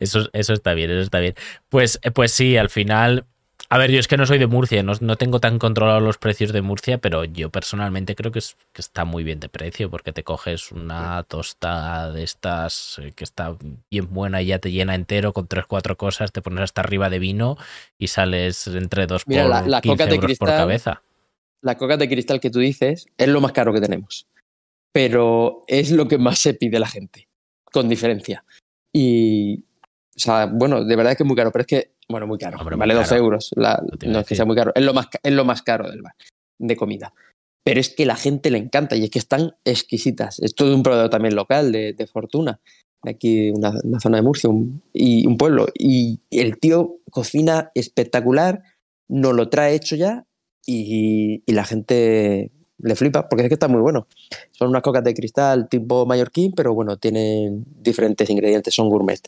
Eso, eso está bien, eso está bien. Pues, eh, pues sí, al final. A ver, yo es que no soy de Murcia, no, no tengo tan controlados los precios de Murcia, pero yo personalmente creo que, es, que está muy bien de precio, porque te coges una tostada de estas eh, que está bien buena y ya te llena entero con tres, cuatro cosas, te pones hasta arriba de vino y sales entre dos Mira, por la- las 15 cocas de euros por cabeza. Las cocas de cristal que tú dices es lo más caro que tenemos. Pero es lo que más se pide la gente, con diferencia. Y, o sea, bueno, de verdad es que es muy caro, pero es que, bueno, muy caro. Hombre, muy vale 12 caro. euros. La- no es que sea muy caro, es lo más, es lo más caro del bar, de comida. pero es que la gente le encanta y es que están exquisitas. Es todo un producto también local de, de Fortuna, de aquí, una, una zona de Murcia un, y un pueblo. Y el tío cocina espectacular, nos lo trae hecho ya y, y la gente le flipa porque es que está muy bueno. Son unas cocas de cristal tipo mallorquín, pero bueno, tienen diferentes ingredientes, son gourmet.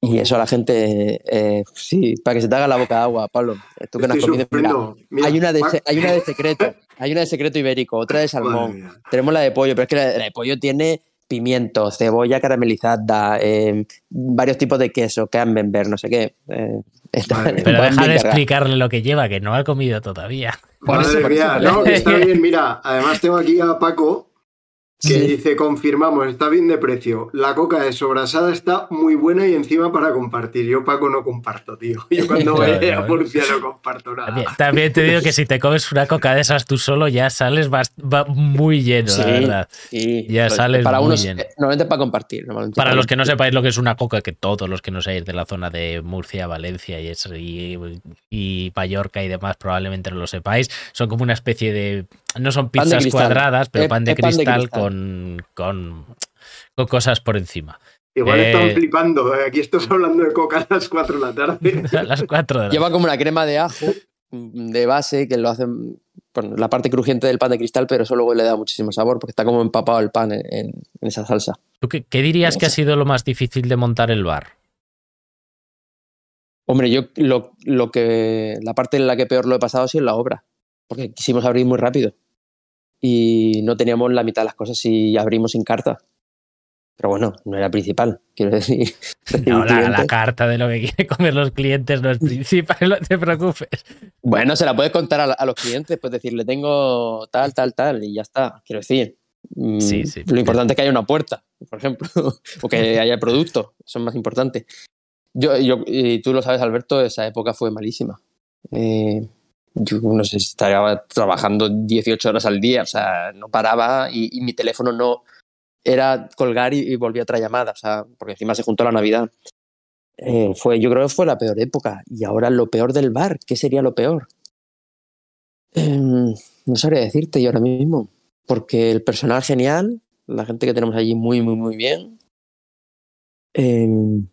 Y eso a la gente, eh, sí, para que se te haga la boca agua, Pablo. Tú que no has comido, mira, hay, una de, hay una de secreto, [laughs] hay una de secreto ibérico, otra de salmón. Tenemos la de pollo, pero es que la de, la de pollo tiene pimiento, cebolla caramelizada, eh, varios tipos de queso, camembert, no sé qué. eh, está-. Pero deja de explicarle lo que lleva, que no ha comido todavía. Por eso, Madre por mía, eso. no, que está [laughs] bien, mira, además tengo aquí a Paco que Sí. dice, confirmamos, está bien de precio. La coca de sobrasada está muy buena y encima para compartir. Yo, Paco, no comparto, tío. Yo [laughs] cuando voy Claro. a Murcia no comparto nada. También, también te digo que si te comes una coca de esas tú solo ya sales bast- va muy lleno, la Sí, verdad. sí. Ya Pero sales para muy unos, lleno. eh, normalmente para compartir. normalmente Para los que no sepáis lo que es una coca, que todos los que no seáis de la zona de Murcia, Valencia y, es- y, y Mallorca y demás probablemente no lo sepáis, son como una especie de... No son pizzas cuadradas, pero pan de es pan de cristal. Con, con, con cosas por encima. Igual Eh, están flipando. eh, Aquí estás hablando de coca a las 4 de la tarde. [laughs] A las 4 de la Lleva como una crema de ajo de base que lo hacen con la parte crujiente del pan de cristal, pero eso luego le da muchísimo sabor porque está como empapado el pan en, en- en esa salsa. ¿Tú qué, qué dirías que ha sido lo más difícil de montar el bar? Hombre, yo lo, lo que la parte en la que peor lo he pasado ha sido en la obra, porque quisimos abrir muy rápido y no teníamos la mitad de las cosas y abrimos sin carta. Pero bueno, no era principal, quiero decir. [laughs] No, la, la carta de lo que quieren comer los clientes no es principal, [laughs] no te preocupes. Bueno, se la puedes contar a, a los clientes, pues decirle, tengo tal, tal, tal, y ya está. Quiero decir, mm, Sí, sí. lo importante es que haya una puerta, por ejemplo, [laughs] o que haya producto, eso es más importante. Yo, yo, y tú lo sabes, Alberto, esa época fue malísima. Eh, yo no sé, estaba trabajando 18 horas al día, o sea, no paraba y, y mi teléfono no era colgar y, y volvía otra llamada, o sea, porque encima se juntó la Navidad. Eh, fue, yo creo que fue la peor época. Y ahora lo peor del bar, ¿qué sería lo peor? Em, no sabría decirte yo ahora mismo, porque el personal genial, la gente que tenemos allí muy, muy, muy bien. Em,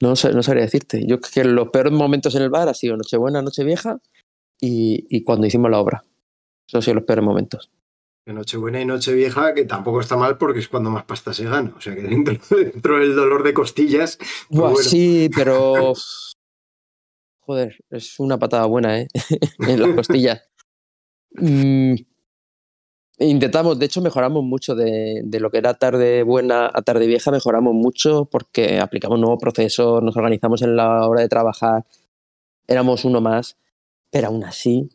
no, no sabría decirte. Yo creo que los peores momentos en el bar ha sido Nochebuena, Nochevieja y, y cuando hicimos la obra. Esos han sido los peores momentos. De Nochebuena y Nochevieja, que tampoco está mal porque es cuando más pasta se gana. O sea que dentro, [laughs] dentro del dolor de costillas. pues Buah, bueno. Sí, pero. Joder, es una patada buena, ¿eh? [laughs] en las costillas. Mm, intentamos, de hecho, mejoramos mucho de, de lo que era tarde buena a tarde vieja, mejoramos mucho porque aplicamos nuevos procesos, nos organizamos en la hora de trabajar, éramos uno más, pero aún así.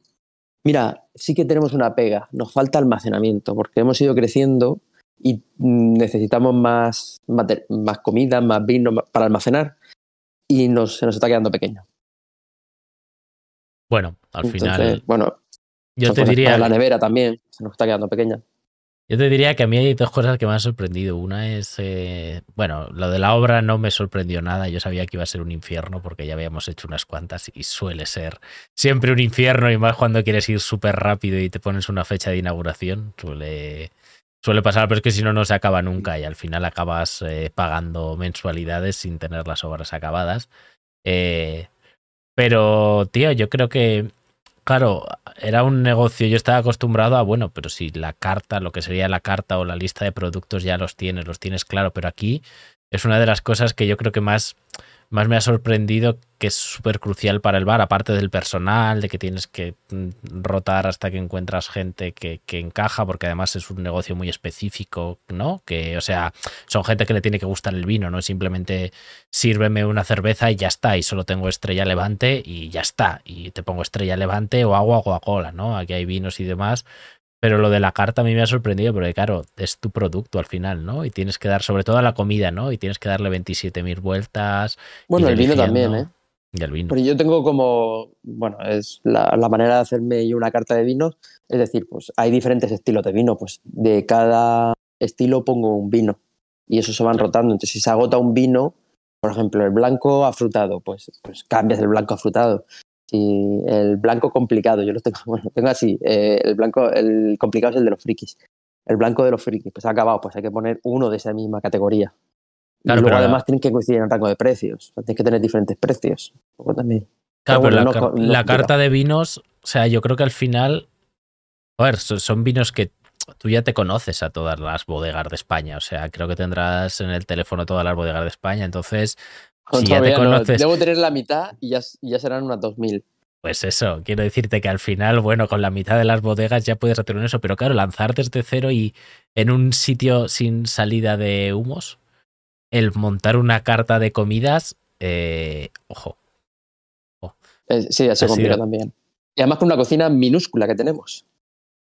Mira, sí que tenemos una pega, nos falta almacenamiento porque hemos ido creciendo y mm, necesitamos más, más comida, más vino para almacenar y nos, se nos está quedando pequeño. Bueno, al Entonces, final, bueno, yo te diría, la nevera también se nos está quedando pequeña. Yo te diría que a mí hay dos cosas que me han sorprendido. Una es, eh, bueno, lo de la obra no me sorprendió nada. Yo sabía que iba a ser un infierno porque ya habíamos hecho unas cuantas y suele ser siempre un infierno y más cuando quieres ir súper rápido y te pones una fecha de inauguración. Suele, suele pasar, pero es que si no, no se acaba nunca y al final acabas eh, pagando mensualidades sin tener las obras acabadas. Eh, pero, tío, yo creo que, claro, era un negocio. Yo estaba acostumbrado a, bueno, pero si la carta, lo que sería la carta o la lista de productos ya los tienes, los tienes claro, pero aquí es una de las cosas que yo creo que más, más me ha sorprendido, que es súper crucial para el bar, aparte del personal, de que tienes que mm, rotar hasta que encuentras gente que, que encaja, porque además es un negocio muy específico, ¿no? Que, o sea, son gente que le tiene que gustar el vino, no simplemente sírveme una cerveza y ya está, y solo tengo estrella levante y ya está, y te pongo estrella levante o agua o Coca-Cola, ¿no? Aquí hay vinos y demás. Pero lo de la carta a mí me ha sorprendido porque, claro, es tu producto al final, ¿no? Y tienes que dar, sobre todo a la comida, ¿no? Y tienes que darle 27.000 vueltas. Bueno, el vino también, ¿eh? Y el vino. Pero yo tengo como, bueno, es la, la manera de hacerme yo una carta de vinos, es decir, pues hay diferentes estilos de vino, pues de cada estilo pongo un vino y eso se van rotando. Entonces, si se agota un vino, por ejemplo, el blanco afrutado, pues, pues cambias el blanco afrutado. Y el blanco complicado, yo lo tengo, [laughs] bueno, tengo así. eh, el blanco, el complicado es el de los frikis. El blanco de los frikis, pues ha acabado, pues hay que poner uno de esa misma categoría. Claro, y luego pero- además tienen que coincidir en rango de precios. O sea, tienes que tener diferentes precios. Luego también. Claro, Pero pero bueno, la, no no carta de vinos, o sea, yo creo que al final, a ver, son, son vinos que tú ya te conoces a todas las bodegas de España, o sea, creo que tendrás en el teléfono todas las bodegas de España, entonces, si ya te no, conoces, Debo tener la mitad y ya, y ya serán unas 2000. pues eso, quiero decirte que al final, bueno, con la mitad de las bodegas ya puedes hacer eso, pero claro, lanzar desde cero y en un sitio sin salida de humos, el montar una carta de comidas, eh, ojo, Eh, sí, así Ha complica también. Y además con una cocina minúscula que tenemos.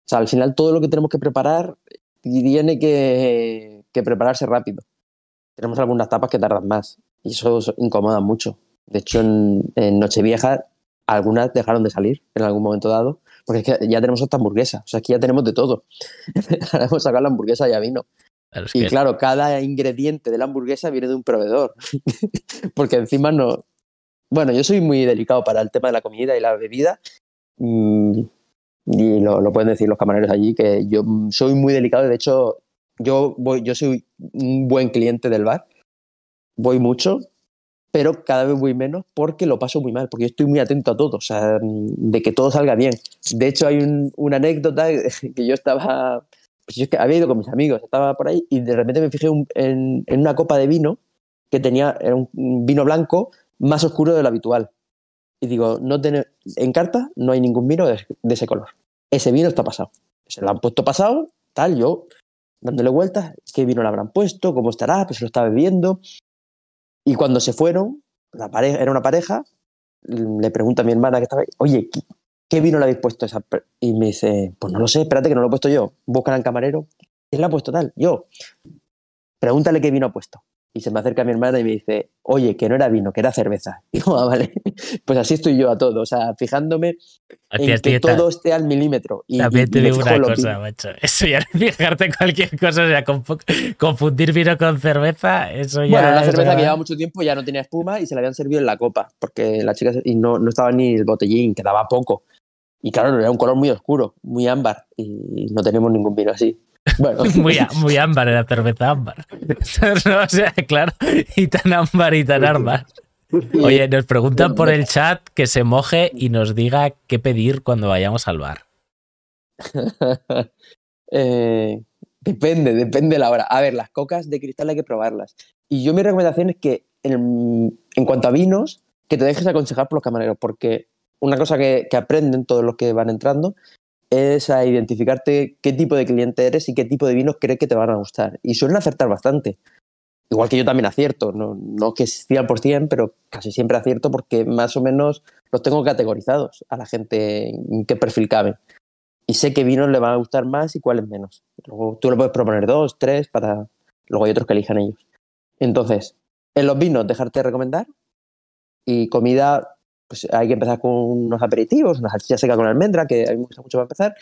O sea, al final todo lo que tenemos que preparar tiene que, que prepararse rápido. Tenemos algunas tapas que tardan más y eso incomoda mucho. De hecho, en, en Nochevieja algunas dejaron de salir en algún momento dado porque es que ya tenemos hasta hamburguesa. O sea, aquí ya tenemos de todo. [laughs] Ahora hemos sacado la hamburguesa y ya vino. es Y que- claro, cada ingrediente de la hamburguesa viene de un proveedor. [laughs] Porque encima no. Bueno, yo soy muy delicado para el tema de la comida y la bebida. mm, Y lo, lo pueden decir los camareros allí, que yo soy muy delicado. De hecho, yo, voy, yo soy un buen cliente del bar. Voy mucho, pero cada vez voy menos porque lo paso muy mal, porque yo estoy muy atento a todo, o sea, mm, de que todo salga bien. De hecho, hay un- una anécdota [laughs] que yo estaba pues yo es que había ido con mis amigos, estaba por ahí y de repente me fijé en, una copa de vino que tenía era un vino blanco más oscuro de lo habitual. Y digo, no tiene, en carta no hay ningún vino de, de ese color. Ese vino está pasado. Se lo han puesto pasado, tal, yo dándole vueltas, qué vino le habrán puesto, cómo estará, pues se lo estaba bebiendo. Y cuando se fueron, la pareja, era una pareja, le pregunta a mi hermana que estaba ahí, oye, ¿qué, vino le habéis puesto esa? per-?" Y me dice, pues no lo sé, espérate que no lo he puesto yo. Buscan al camarero. ¿Quién le ha puesto tal? Yo. Pregúntale qué vino ha puesto. Y se me acerca mi hermana y me dice, oye, que no era vino, que era cerveza. Y [laughs] digo, ah, vale. Pues así estoy yo a todo. O sea, fijándome a en que todo esté al milímetro. Y, También y- te digo una cosa, macho. [laughs] Eso ya fijarte cualquier cosa, o sea, confu- confundir vino con cerveza, eso ya. Bueno, la cerveza que verdad. llevaba mucho tiempo ya no tenía espuma y se la habían servido en la copa, porque la chica y no, no estaba ni el botellín, quedaba poco. Y claro, era un color muy oscuro, muy ámbar, y no tenemos ningún vino así. Bueno, [laughs] Muy, muy ámbar, era cerveza ámbar. [laughs] No, o sea, claro, y tan ámbar y tan ámbar. Oye, nos preguntan por el chat que se moje y nos diga qué pedir cuando vayamos al bar. [laughs] Eh, depende, depende de la hora. A ver, las cocas de cristal hay que probarlas. Y yo mi recomendación es que en, en cuanto a vinos, que te dejes aconsejar por los camareros, porque una cosa que, que aprenden todos los que van entrando es a identificarte qué tipo de cliente eres y qué tipo de vinos crees que te van a gustar. Y suelen acertar bastante. Igual que yo también acierto, no, no que es 100%, pero casi siempre acierto porque más o menos los tengo categorizados a la gente en qué perfil caben y sé qué vinos le van a gustar más y cuáles menos. Luego tú le puedes proponer dos, tres, para luego hay otros que elijan ellos. Entonces, en los vinos, dejarte recomendar y comida, pues hay que empezar con unos aperitivos, una salchicha seca con almendra, que a mí me gusta mucho para empezar.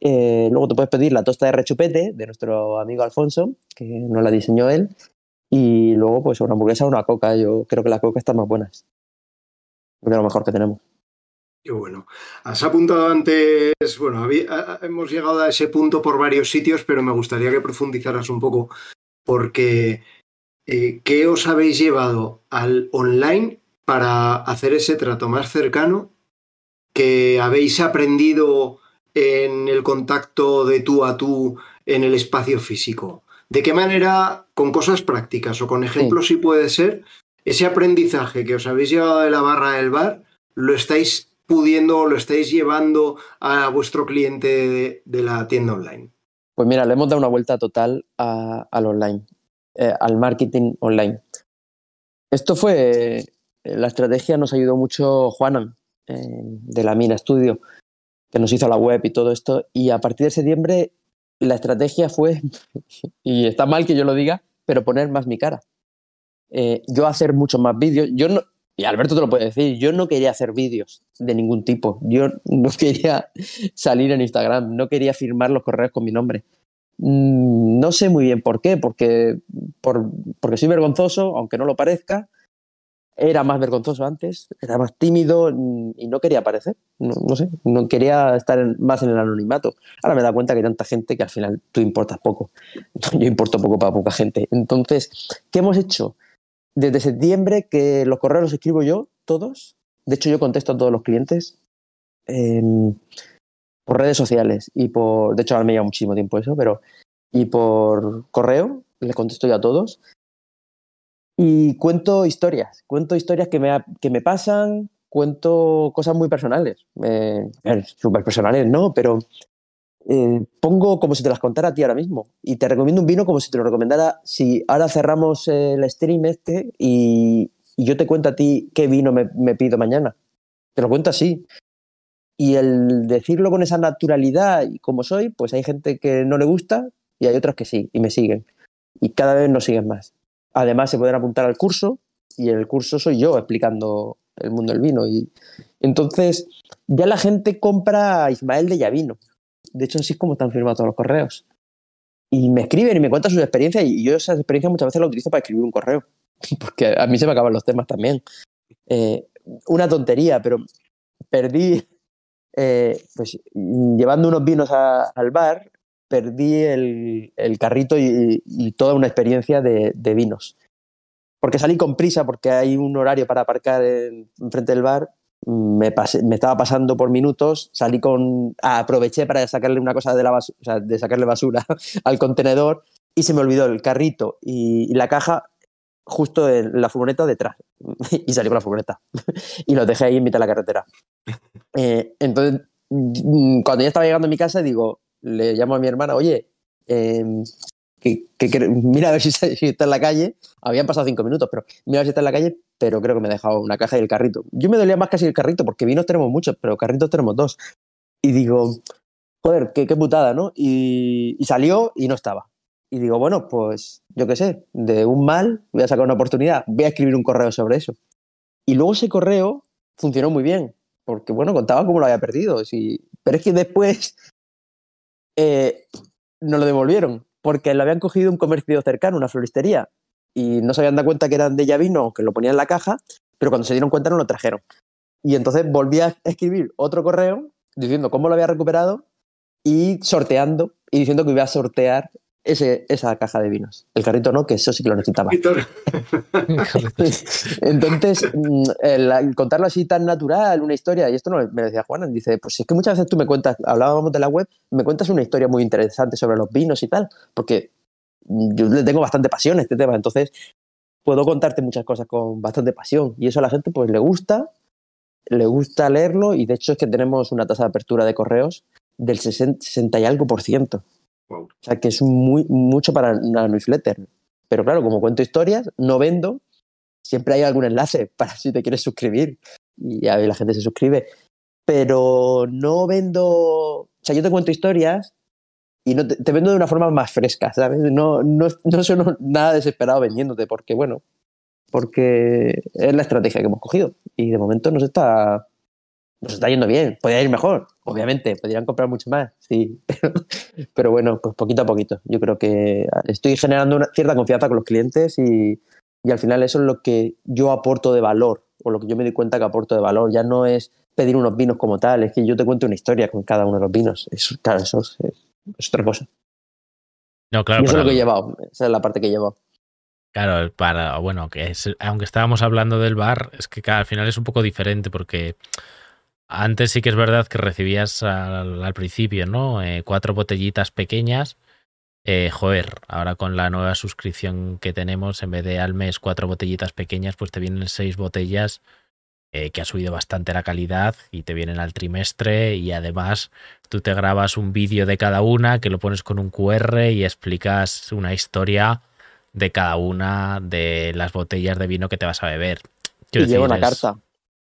Eh, luego te puedes pedir la tosta de rechupete de nuestro amigo Alfonso, que nos la diseñó él. Y luego, pues una hamburguesa o una coca. Yo creo que la coca está más buena. Creo que es lo mejor que tenemos. Qué bueno. Has apuntado antes, bueno, hemos llegado a ese punto por varios sitios, pero me gustaría que profundizaras un poco porque eh, ¿qué os habéis llevado al online para hacer ese trato más cercano que habéis aprendido en el contacto de tú a tú en el espacio físico? ¿De qué manera, con cosas prácticas o con ejemplos si puede ser, ese aprendizaje que os habéis llevado de la barra del bar, lo estáis pudiendo o lo estáis llevando a vuestro cliente de, de la tienda online? Pues mira, le hemos dado una vuelta total a- al online, eh, al marketing online. Esto fue, la estrategia nos ayudó mucho Juanan, eh, de la Mina Studio, que nos hizo la web y todo esto. Y a partir de septiembre, la estrategia fue, [laughs] y está mal que yo lo diga, pero poner más mi cara. Eh, yo hacer muchos más vídeos. Yo no, y Alberto te lo puede decir, yo no quería hacer vídeos de ningún tipo. Yo no [laughs] quería salir en Instagram, no quería firmar los correos con mi nombre. Mm, No sé muy bien por qué, porque, por, porque soy vergonzoso, aunque no lo parezca, era más vergonzoso antes, era más tímido y no quería aparecer. No, sé, no quería estar más en el anonimato. Ahora me da cuenta que hay tanta gente que al final tú importas poco. [laughs] Yo importo poco para poca gente. Entonces, ¿qué hemos hecho? Desde septiembre que los correos los escribo yo, todos. De hecho, yo contesto a todos los clientes por redes sociales y por. De hecho, ahora me lleva muchísimo tiempo eso, pero. Y por correo, les contesto yo a todos. Y cuento historias, cuento historias que me, que me pasan, cuento cosas muy personales, eh, súper personales, ¿no? Pero eh, pongo como si te las contara a ti ahora mismo. Y te recomiendo un vino como si te lo recomendara. Si ahora cerramos el stream este y, yo te cuento a ti qué vino me, me, pido mañana. Te lo cuento así. Y el decirlo con esa naturalidad y como soy, pues hay gente que no le gusta y hay otras que sí, y me siguen. Y cada vez nos siguen más. Además, se pueden apuntar al curso y el curso soy yo explicando el mundo del vino. Y entonces, ya la gente compra Ismael de Yavino. De hecho, así es como están firmados todos los correos. Y me escriben y me cuentan sus experiencias y yo esas experiencias muchas veces las utilizo para escribir un correo. [laughs] Porque a mí se me acaban los temas también. Eh, una tontería, pero perdí, eh, pues llevando unos vinos al bar, perdí el, carrito y, toda una experiencia de, vinos. Porque salí con prisa, porque hay un horario para aparcar en, frente del bar, me, me, estaba pasando por minutos, salí con. aproveché para sacarle una cosa de la basura, o sea, de sacarle basura [laughs] al contenedor y se me olvidó el carrito y, la caja justo en la furgoneta detrás. [laughs] y salí con la furgoneta. [laughs] y lo dejé ahí en mitad de la carretera. Eh, entonces, mm, cuando ya estaba llegando a mi casa, digo, le llamo a mi hermana, oye, em, que, mira a ver si, está en la calle. Habían pasado cinco minutos, pero mira a ver si está en la calle, pero creo que me he dejado una caja y el carrito. Yo me dolía más casi el carrito, porque vinos tenemos muchos, pero carritos tenemos dos. Y digo, joder, qué, putada, ¿no? Y, salió y no estaba. Y digo, bueno, pues yo qué sé, de un mal voy a sacar una oportunidad, voy a escribir un correo sobre eso. Y luego ese correo funcionó muy bien, porque bueno, contaba cómo lo había perdido. Pero es que después eh, no lo devolvieron porque lo habían cogido un comercio cercano, una floristería, y no se habían dado cuenta que eran de Yavino, que lo ponían en la caja, pero cuando se dieron cuenta no lo trajeron. Y entonces volví a escribir otro correo diciendo cómo lo había recuperado y sorteando y diciendo que iba a sortear ese, esa caja de vinos. El carrito no, que eso sí que lo necesitaba. [laughs] Entonces, mm, el, contarlo así tan natural, una historia, y esto no me decía Juana, dice, pues es que muchas veces tú me cuentas, hablábamos de la web, me cuentas una historia muy interesante sobre los vinos y tal, porque yo le tengo bastante pasión a este tema, entonces puedo contarte muchas cosas con bastante pasión y eso a la gente pues le gusta, le gusta leerlo y de hecho es que tenemos una tasa de apertura de correos del 60 y algo por ciento. O sea, que es muy, mucho para una newsletter. Pero claro, como cuento historias, no vendo, siempre hay algún enlace [laughs] para si te quieres suscribir. Y ahí la gente se suscribe. Pero no vendo. O sea, yo te cuento historias y no te, vendo de una forma más fresca, ¿sabes? No, no, no soy nada desesperado vendiéndote, porque, bueno, porque es la estrategia que hemos cogido. Y de momento nos está nos está yendo bien. Podría ir mejor, obviamente. Podrían comprar mucho más, sí. [laughs] Pero, bueno, pues poquito a poquito. Yo creo que estoy generando una cierta confianza con los clientes y, al final eso es lo que yo aporto de valor o lo que yo me doy cuenta que aporto de valor. Ya no es pedir unos vinos como tal, es que yo te cuento una historia con cada uno de los vinos. Eso, claro, eso es, otra cosa. No, claro, y eso es lo que he llevado. Esa es la parte que he llevado. Claro, para, bueno, que es, aunque estábamos hablando del bar, es que al final es un poco diferente porque antes sí que es verdad que recibías al, principio, ¿no? Eh, cuatro botellitas pequeñas. Eh, joder, ahora con la nueva suscripción que tenemos, en vez de al mes cuatro botellitas pequeñas, pues te vienen seis botellas, eh, que ha subido bastante la calidad y te vienen al trimestre y además tú te grabas un vídeo de cada una que lo pones con un QR y explicas una historia de cada una de las botellas de vino que te vas a beber. y llevo una carta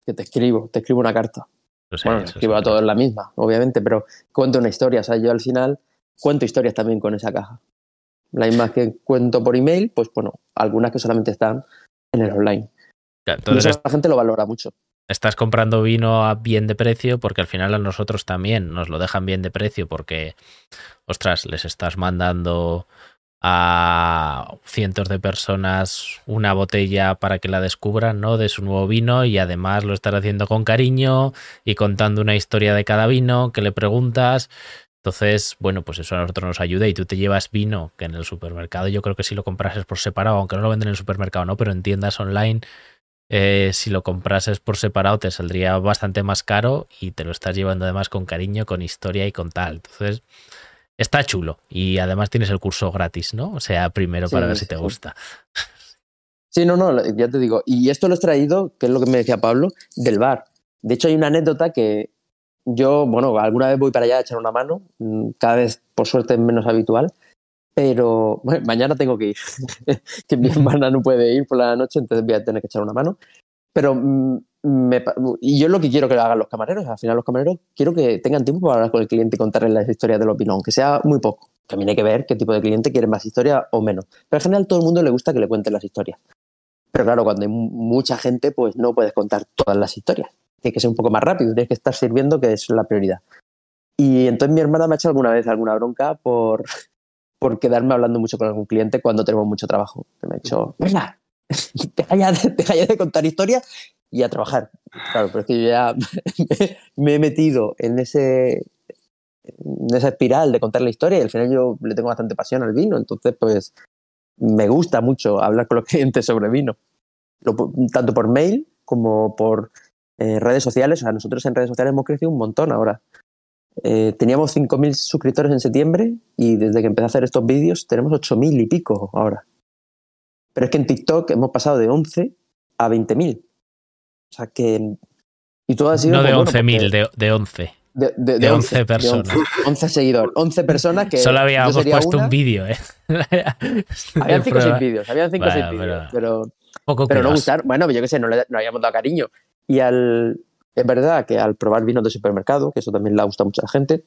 que te escribo, te escribo una carta bueno, escribo a todos la misma, obviamente, pero cuento una historia. O sea, yo al final cuento historias también con esa caja. La misma que cuento por email, pues bueno, algunas que solamente están en el online. entonces, la gente lo valora mucho. Estás comprando vino a bien de precio porque al final a nosotros también nos lo dejan bien de precio porque, ostras, les estás mandando a cientos de personas una botella para que la descubran, ¿no? De su nuevo vino y además lo estás haciendo con cariño y contando una historia de cada vino que le preguntas. Entonces, bueno, pues eso a nosotros nos ayuda y tú te llevas vino que en el supermercado yo creo que si lo comprases por separado, aunque no lo venden en el supermercado, no, pero en tiendas online, eh, si lo comprases por separado te saldría bastante más caro y te lo estás llevando además con cariño, con historia y con tal. Entonces, está chulo y además tienes el curso gratis, ¿no? O sea, primero para ver si te gusta. Sí, no, no, ya te digo. Y esto lo he traído, que es lo que me decía Pablo, del bar. De hecho, hay una anécdota que yo, bueno, alguna vez voy para allá a echar una mano, mm, cada vez por suerte es menos habitual, pero bueno, mañana tengo que ir, [laughs] que mi hermana no puede ir por la noche, entonces voy a tener que echar una mano. Pero mm, me, y yo lo que quiero que lo hagan los camareros, al final los camareros quiero que tengan tiempo para hablar con el cliente y contarle las historias del opinión, aunque sea muy poco. También hay que ver qué tipo de cliente quiere más historia o menos. Pero en general todo el mundo le gusta que le cuenten las historias. Pero claro, cuando hay mucha gente, pues no puedes contar todas las historias tiene que ser un poco más rápido, tienes que estar sirviendo, que es la prioridad. Y entonces mi hermana me ha hecho alguna vez alguna bronca por, por quedarme hablando mucho con algún cliente cuando tenemos mucho trabajo. me ha dicho, venga, [laughs] deja ya, de, de contar historias y a trabajar. Claro, pero es que yo ya [laughs] me he metido en ese en esa espiral de contar la historia y al final yo le tengo bastante pasión al vino, entonces pues me gusta mucho hablar con los [laughs] clientes sobre vino, tanto por mail como por eh, redes sociales, o sea, nosotros en redes sociales hemos crecido un montón ahora. Eh, teníamos 5.000 suscriptores en septiembre y desde que empecé a hacer estos vídeos tenemos 8.000 y pico ahora. Pero es que en TikTok hemos pasado de 11 a 20.000. O sea que... Y todo ha sido... No de 11.000, de, de 11. De, de, de 11, 11, personas. 11, seguidores. 11 personas que. Solo habíamos puesto un vídeo, ¿eh? [laughs] habían 5 o 6 vídeos. Habían 5 o 6 vídeos. Pero, pero, pero no gustar. Bueno, yo qué sé, no le no habíamos dado cariño. Y al, es verdad que al probar vinos de supermercado, que eso también le gusta a la gente,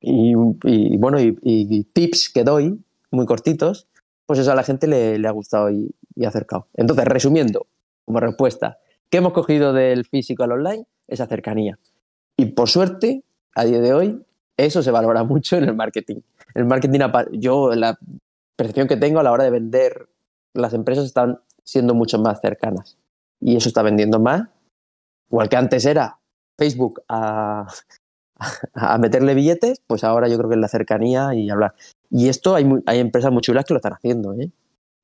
y, bueno, y, tips que doy, muy cortitos, pues eso a la gente le, le ha gustado y, y, acercado. Entonces, resumiendo, como respuesta, ¿qué hemos cogido del físico al online? Esa cercanía. Y por suerte, a día de hoy, eso se valora [laughs] mucho en el marketing. El marketing, yo, la percepción que tengo a la hora de vender, las empresas están siendo mucho más cercanas. Y eso está vendiendo más igual que antes era Facebook a, [laughs] a, meterle billetes, pues ahora yo creo que es la cercanía y hablar. Y esto hay, hay empresas muy chulas que lo están haciendo, ¿eh?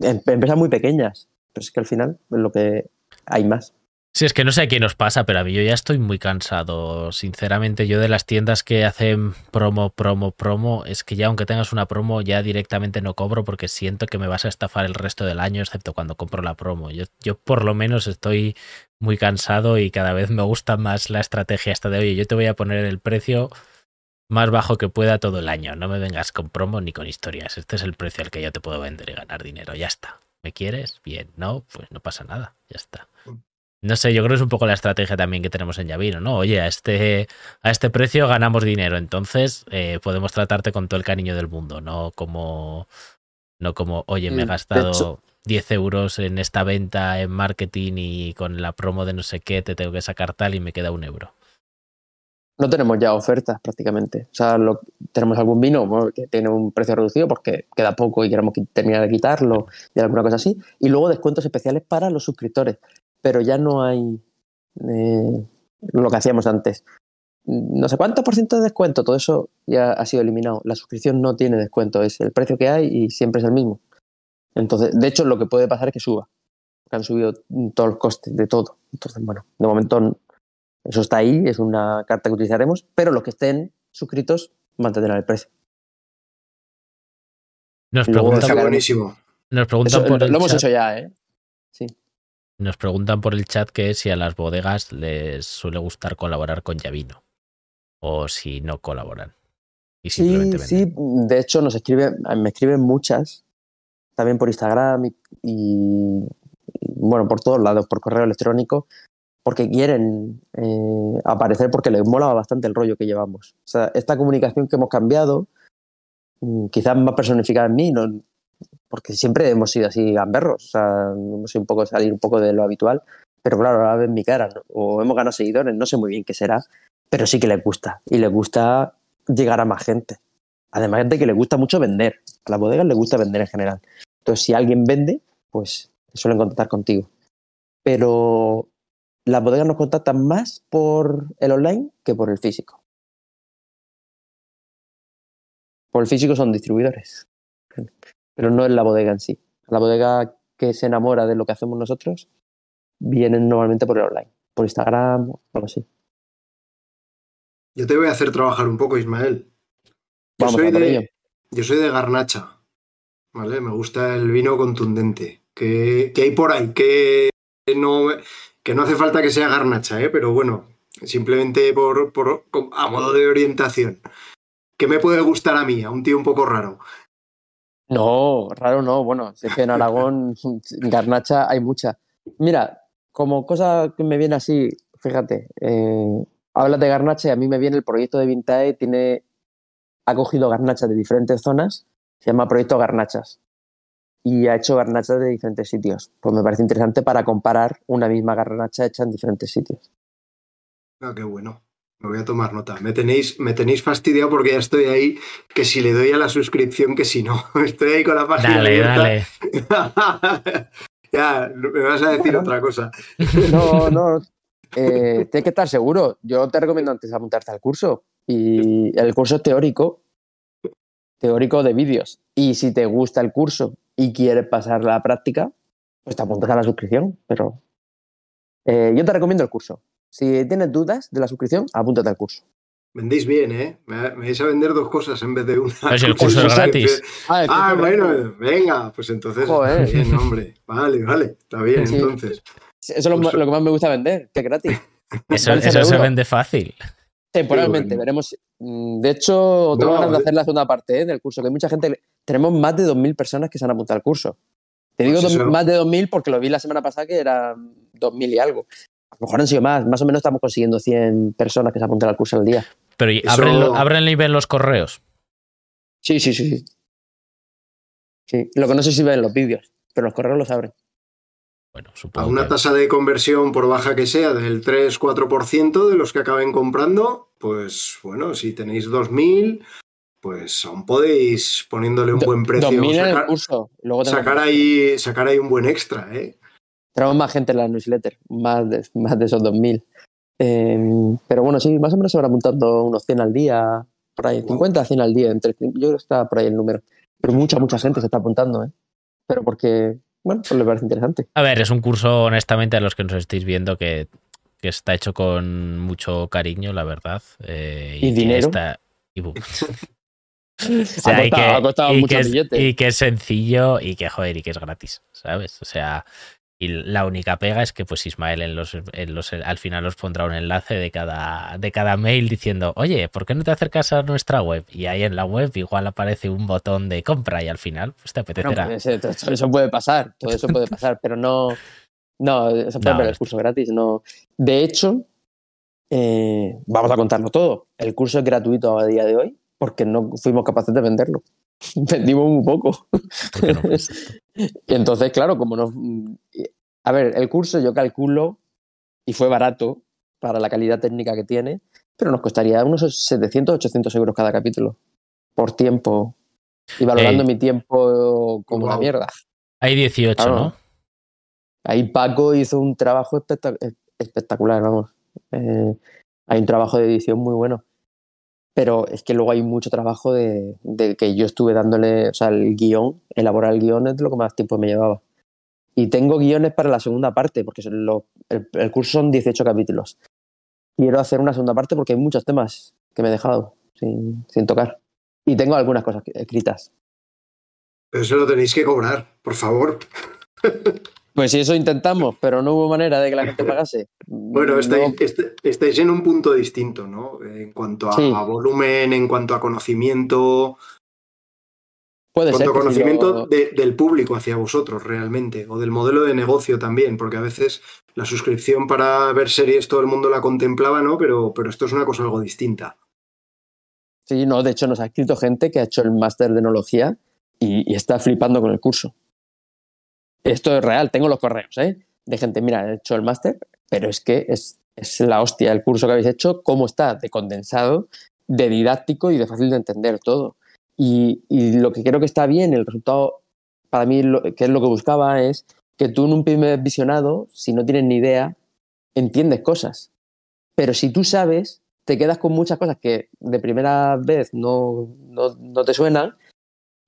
Em, empresas muy pequeñas, pero es que al final es lo que hay más. Sí, es que no sé a quién nos pasa, pero a mí yo ya estoy muy cansado. Sinceramente, yo de las tiendas que hacen promo, promo, promo, es que ya aunque tengas una promo, ya directamente no cobro porque siento que me vas a estafar el resto del año, excepto cuando compro la promo. Yo, yo por lo menos estoy muy cansado y cada vez me gusta más la estrategia esta de, oye, yo te voy a poner el precio más bajo que pueda todo el año. No me vengas con promo ni con historias. Este es el precio al que yo te puedo vender y ganar dinero. Ya está. ¿Me quieres? Bien. No, pues no pasa nada. Ya está. No sé, yo creo que es un poco la estrategia también que tenemos en Yavino, ¿no? Oye, a este, a este precio ganamos dinero, entonces eh, podemos tratarte con todo el cariño del mundo, no como, no como oye, me he gastado 10 euros en esta venta en marketing y con la promo de no sé qué te tengo que sacar tal y me queda un euro. No tenemos ya ofertas prácticamente. O sea, lo, tenemos algún vino que tiene un precio reducido porque queda poco y queremos terminar de quitarlo y alguna cosa así. Y luego descuentos especiales para los suscriptores pero ya no hay eh, lo que hacíamos antes. No sé cuánto por ciento de descuento, todo eso ya ha sido eliminado. La suscripción no tiene descuento, es el precio que hay y siempre es el mismo. Entonces, de hecho, lo que puede pasar es que suba, han subido todos los costes de todo. Entonces, bueno, de momento eso está ahí, es una carta que utilizaremos, pero los que estén suscritos mantendrán el precio. Nos preguntan, buenísimo. Nos preguntan por lo hemos hecho ya, ¿eh? Sí. Nos preguntan por el chat que si a las bodegas les suele gustar colaborar con Yavino o si no colaboran. Y sí, sí, de hecho nos escriben, me escriben muchas, también por Instagram y, bueno, por todos lados, por correo electrónico, porque quieren eh, aparecer porque les mola bastante el rollo que llevamos. O sea, esta comunicación que hemos cambiado, mm, quizás más personificada en mí, no, porque siempre hemos sido así gamberros, o sea, hemos sido un poco salir un poco de lo habitual, pero claro, ahora ven mi cara, o hemos ganado seguidores, no sé muy bien qué será, pero sí que les gusta, y les gusta llegar a más gente. Además de que le gusta mucho vender. A las bodegas le gusta vender en general. Entonces, si alguien vende, pues suelen contactar contigo. Pero las bodegas nos contactan más por el online que por el físico. Por el físico son distribuidores, pero no es la bodega en sí. La bodega que se enamora de lo que hacemos nosotros vienen normalmente por el online, por Instagram o algo así. Yo te voy a hacer trabajar un poco, Ismael. Yo, soy de, yo soy de garnacha, ¿vale? Me gusta el vino contundente. ¿Qué, hay por ahí? Que no, que no hace falta que sea garnacha, ¿eh? pero bueno, simplemente por, por, a modo de orientación. ¿Qué me puede gustar a mí, a un tío un poco raro? No, raro no. Bueno, es que en Aragón [laughs] garnacha hay mucha. Mira, como cosa que me viene así, fíjate, eh, hablas de garnacha y a mí me viene el proyecto de Vintae, tiene, ha cogido garnachas de diferentes zonas, se llama Proyecto Garnachas y ha hecho garnachas de diferentes sitios. Pues me parece interesante para comparar una misma garnacha hecha en diferentes sitios. Ah, qué bueno. Me voy a tomar nota. Me tenéis, me tenéis fastidiado porque ya estoy ahí, que si le doy a la suscripción, que si no. [laughs] Estoy ahí con la página. Dale, dale. [laughs] ya, me vas a decir otra cosa. [laughs] no, no. Eh, tienes que estar seguro. Yo te recomiendo antes apuntarte al curso. Y el curso es teórico, teórico de vídeos. Y si te gusta el curso y quieres pasar la práctica, pues te apuntas a la suscripción. Pero eh, yo te recomiendo el curso. Si tienes dudas de la suscripción, apúntate al curso. Vendéis bien, ¿eh? Me vais a vender dos cosas en vez de una. Pues el curso es [laughs] gratis. [laughs] Ah, ah bueno, venga, pues entonces. Bien, hombre. Vale, vale, está bien, entonces. Eso es lo, que más me gusta vender, que es gratis. [laughs] Eso, se vende fácil. Temporalmente, veremos. Mm, de hecho, tengo ganas de hacer la segunda parte ¿eh? del curso, que hay mucha gente. Tenemos más de 2.000 personas que se han apuntado al curso. Te digo pues más de 2.000 porque lo vi la semana pasada que eran 2.000 y algo. A lo mejor han sido más. Más o menos estamos consiguiendo 100 personas que se apuntan al curso al día. Pero ¿abren, ¿abren y ven los correos? Sí, sí, sí, sí. Sí, lo que no sé si ven los vídeos, pero los correos los abren. Bueno, a una tasa de conversión, por baja que sea, del 3-4% de los que acaben comprando, pues bueno, si tenéis 2.000, pues aún podéis poniéndole un buen precio. sacar, curso. Luego sacar, ahí, sacar ahí un buen extra, ¿eh? Tenemos más gente en la newsletter, más de, más de esos 2.000. Em, pero bueno, sí, más o menos se van apuntando unos 100 al día, por ahí, 50 a 100 al día, entre, yo creo que está por ahí el número. Pero mucha, mucha gente se está apuntando, ¿eh? Pero porque, bueno, pues le parece interesante. A ver, es un curso, honestamente, a los que nos estáis viendo que, que está hecho con mucho cariño, la verdad. Eh, y, dinero. y, [laughs] o sea, y, que, y, que, es, sencillo y que, joder, y que es gratis, ¿sabes? O sea, y la única pega es que pues Ismael en los, en los, al final os pondrá un enlace de cada, de cada mail diciendo, oye, ¿por qué no te acercas a nuestra web? Y ahí en la web igual aparece un botón de compra y al final pues te apetecerá. Pues, eso puede pasar, todo eso puede pasar, pero no, no, eso puede ver el curso gratis. No. De hecho, eh, vamos a contarlo todo. El curso es gratuito a día de hoy porque no fuimos capaces de venderlo. [laughs] vendimos un poco. [laughs] y entonces, claro, como no... A ver, el curso yo calculo, y fue barato para la calidad técnica que tiene, pero nos costaría unos 700, 800 euros cada capítulo, por tiempo. Y valorando mi tiempo como una mierda. Hay 18, ¿no? Ahí Paco hizo un trabajo espectacular, vamos. Eh, hay un trabajo de edición muy bueno pero es que luego hay mucho trabajo de, que yo estuve dándole, o sea, el guion, elaborar el guion es lo que más tiempo me llevaba. Y tengo guiones para la segunda parte, porque el, curso son 18 capítulos. Quiero hacer una segunda parte porque hay muchos temas que me he dejado sin, sin tocar. Y tengo algunas cosas escritas. Pero eso lo tenéis que cobrar, por favor. [laughs] Pues sí, eso intentamos, pero no hubo manera de que la gente pagase. Bueno, estáis, en un punto distinto, ¿no? En cuanto a, volumen, en cuanto a conocimiento. Puede en cuanto a conocimiento del público hacia vosotros realmente, o del modelo de negocio también, porque a veces la suscripción para ver series todo el mundo la contemplaba, ¿no? Pero, pero esto es una cosa algo distinta. Sí, no, de hecho nos ha escrito gente que ha hecho el máster de enología y está flipando con el curso esto es real, tengo los correos, ¿eh? De gente, mira, he hecho el máster, pero es que es, es la hostia el curso que habéis hecho, cómo está de condensado, de didáctico y de fácil de entender todo. Y, lo que creo que está bien, el resultado, para mí, lo, que es lo que buscaba, es que tú en un primer visionado, si no tienes ni idea, entiendes cosas. Pero si tú sabes, te quedas con muchas cosas que de primera vez no, no, no te suenan,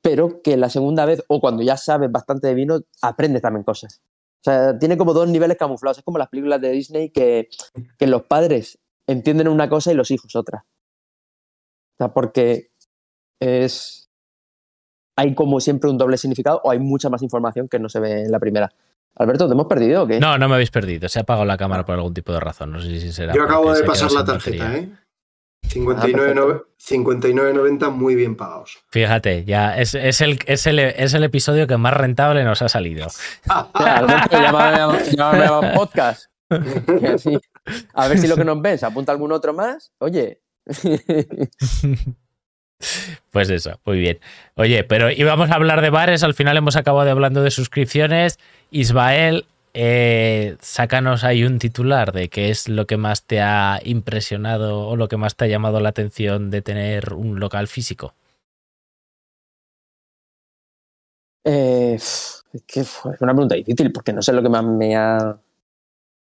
pero que la segunda vez, o cuando ya sabes bastante de vino, aprendes también cosas. O sea, tiene como dos niveles camuflados. Es como las películas de Disney que, que los padres entienden una cosa y los hijos otra. O sea, porque es. Hay como siempre un doble significado o hay mucha más información que no se ve en la primera. Alberto, ¿te hemos perdido o qué? No, no me habéis perdido. Se ha apagado la cámara por algún tipo de razón. No sé si será. Yo acabo de pasar la tarjeta, ¿eh? 59.90 59, muy bien pagados. Fíjate, ya es, es, el, es, el, es, el, episodio que más rentable nos ha salido. Alberto, [laughs] llámame a podcast. A ver si lo que nos ven se apunta algún otro más. Oye. [laughs] Pues eso, muy bien. Oye, pero íbamos a hablar de bares, al final hemos acabado de hablando de suscripciones. Ismael, eh, sácanos ahí un titular de qué es lo que más te ha impresionado o lo que más te ha llamado la atención de tener un local físico. Eh, es que fue una pregunta difícil porque no sé lo que más me ha.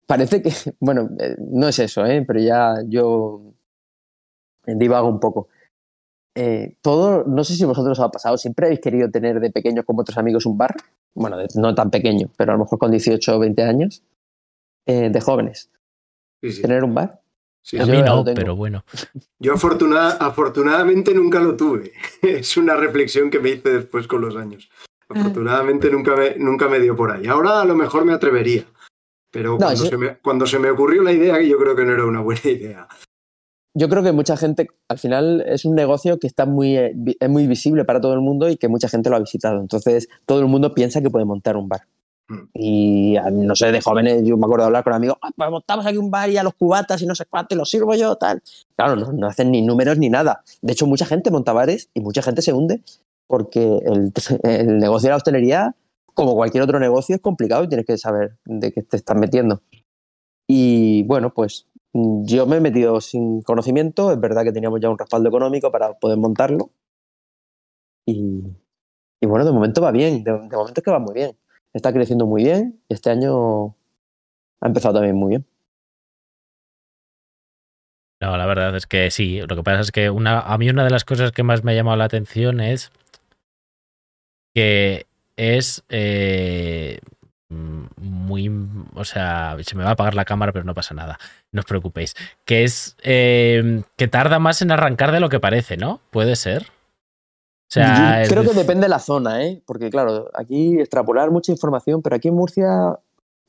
Parece que, [laughs] bueno, eh, no es eso, ¿eh? pero ya yo divago un poco. Eh, todo, no sé si vosotros os ha pasado, siempre habéis querido tener de pequeño con otros amigos un bar, bueno, de, no tan pequeño, pero a lo mejor con 18 o 20 años, eh, de jóvenes. Sí, sí. ¿Tener un bar? Sí, a mí no, pero bueno. Yo afortunada, afortunadamente nunca lo tuve. [laughs] Es una reflexión que me hice después con los años. Afortunadamente nunca me, nunca me dio por ahí. Ahora a lo mejor me atrevería. Pero no, cuando, se me, cuando se me ocurrió la idea, yo creo que no era una buena [laughs] idea yo creo que mucha gente, al final es un negocio que está muy, es muy visible para todo el mundo y que mucha gente lo ha visitado. Entonces, todo el mundo piensa que puede montar un bar. Mm. Y no sé, de jóvenes, yo me acuerdo de hablar con amigos, ah, pues montamos aquí un bar y a los cubatas y no sé cuánto, y los sirvo yo, tal. Claro, no, no, hacen ni números ni nada. De hecho, mucha gente monta bares y mucha gente se hunde porque el, [laughs] el negocio de la hostelería, como cualquier otro negocio, es complicado y tienes que saber de qué te estás metiendo. Y bueno, pues yo me he metido sin conocimiento, es verdad que teníamos ya un respaldo económico para poder montarlo. Y, y bueno, de momento va bien, de, momento es que va muy bien. Está creciendo muy bien este año ha empezado también muy bien. No, la verdad es que sí. Lo que pasa es que una, a mí una de las cosas que más me ha llamado la atención es que es eh, muy, o sea, se me va a apagar la cámara, pero no pasa nada, no os preocupéis. Que es eh, que tarda más en arrancar de lo que parece, ¿no? Puede ser. O sea, Yo creo el... que depende de la zona, ¿eh? Porque claro, aquí extrapolar mucha información, pero aquí en Murcia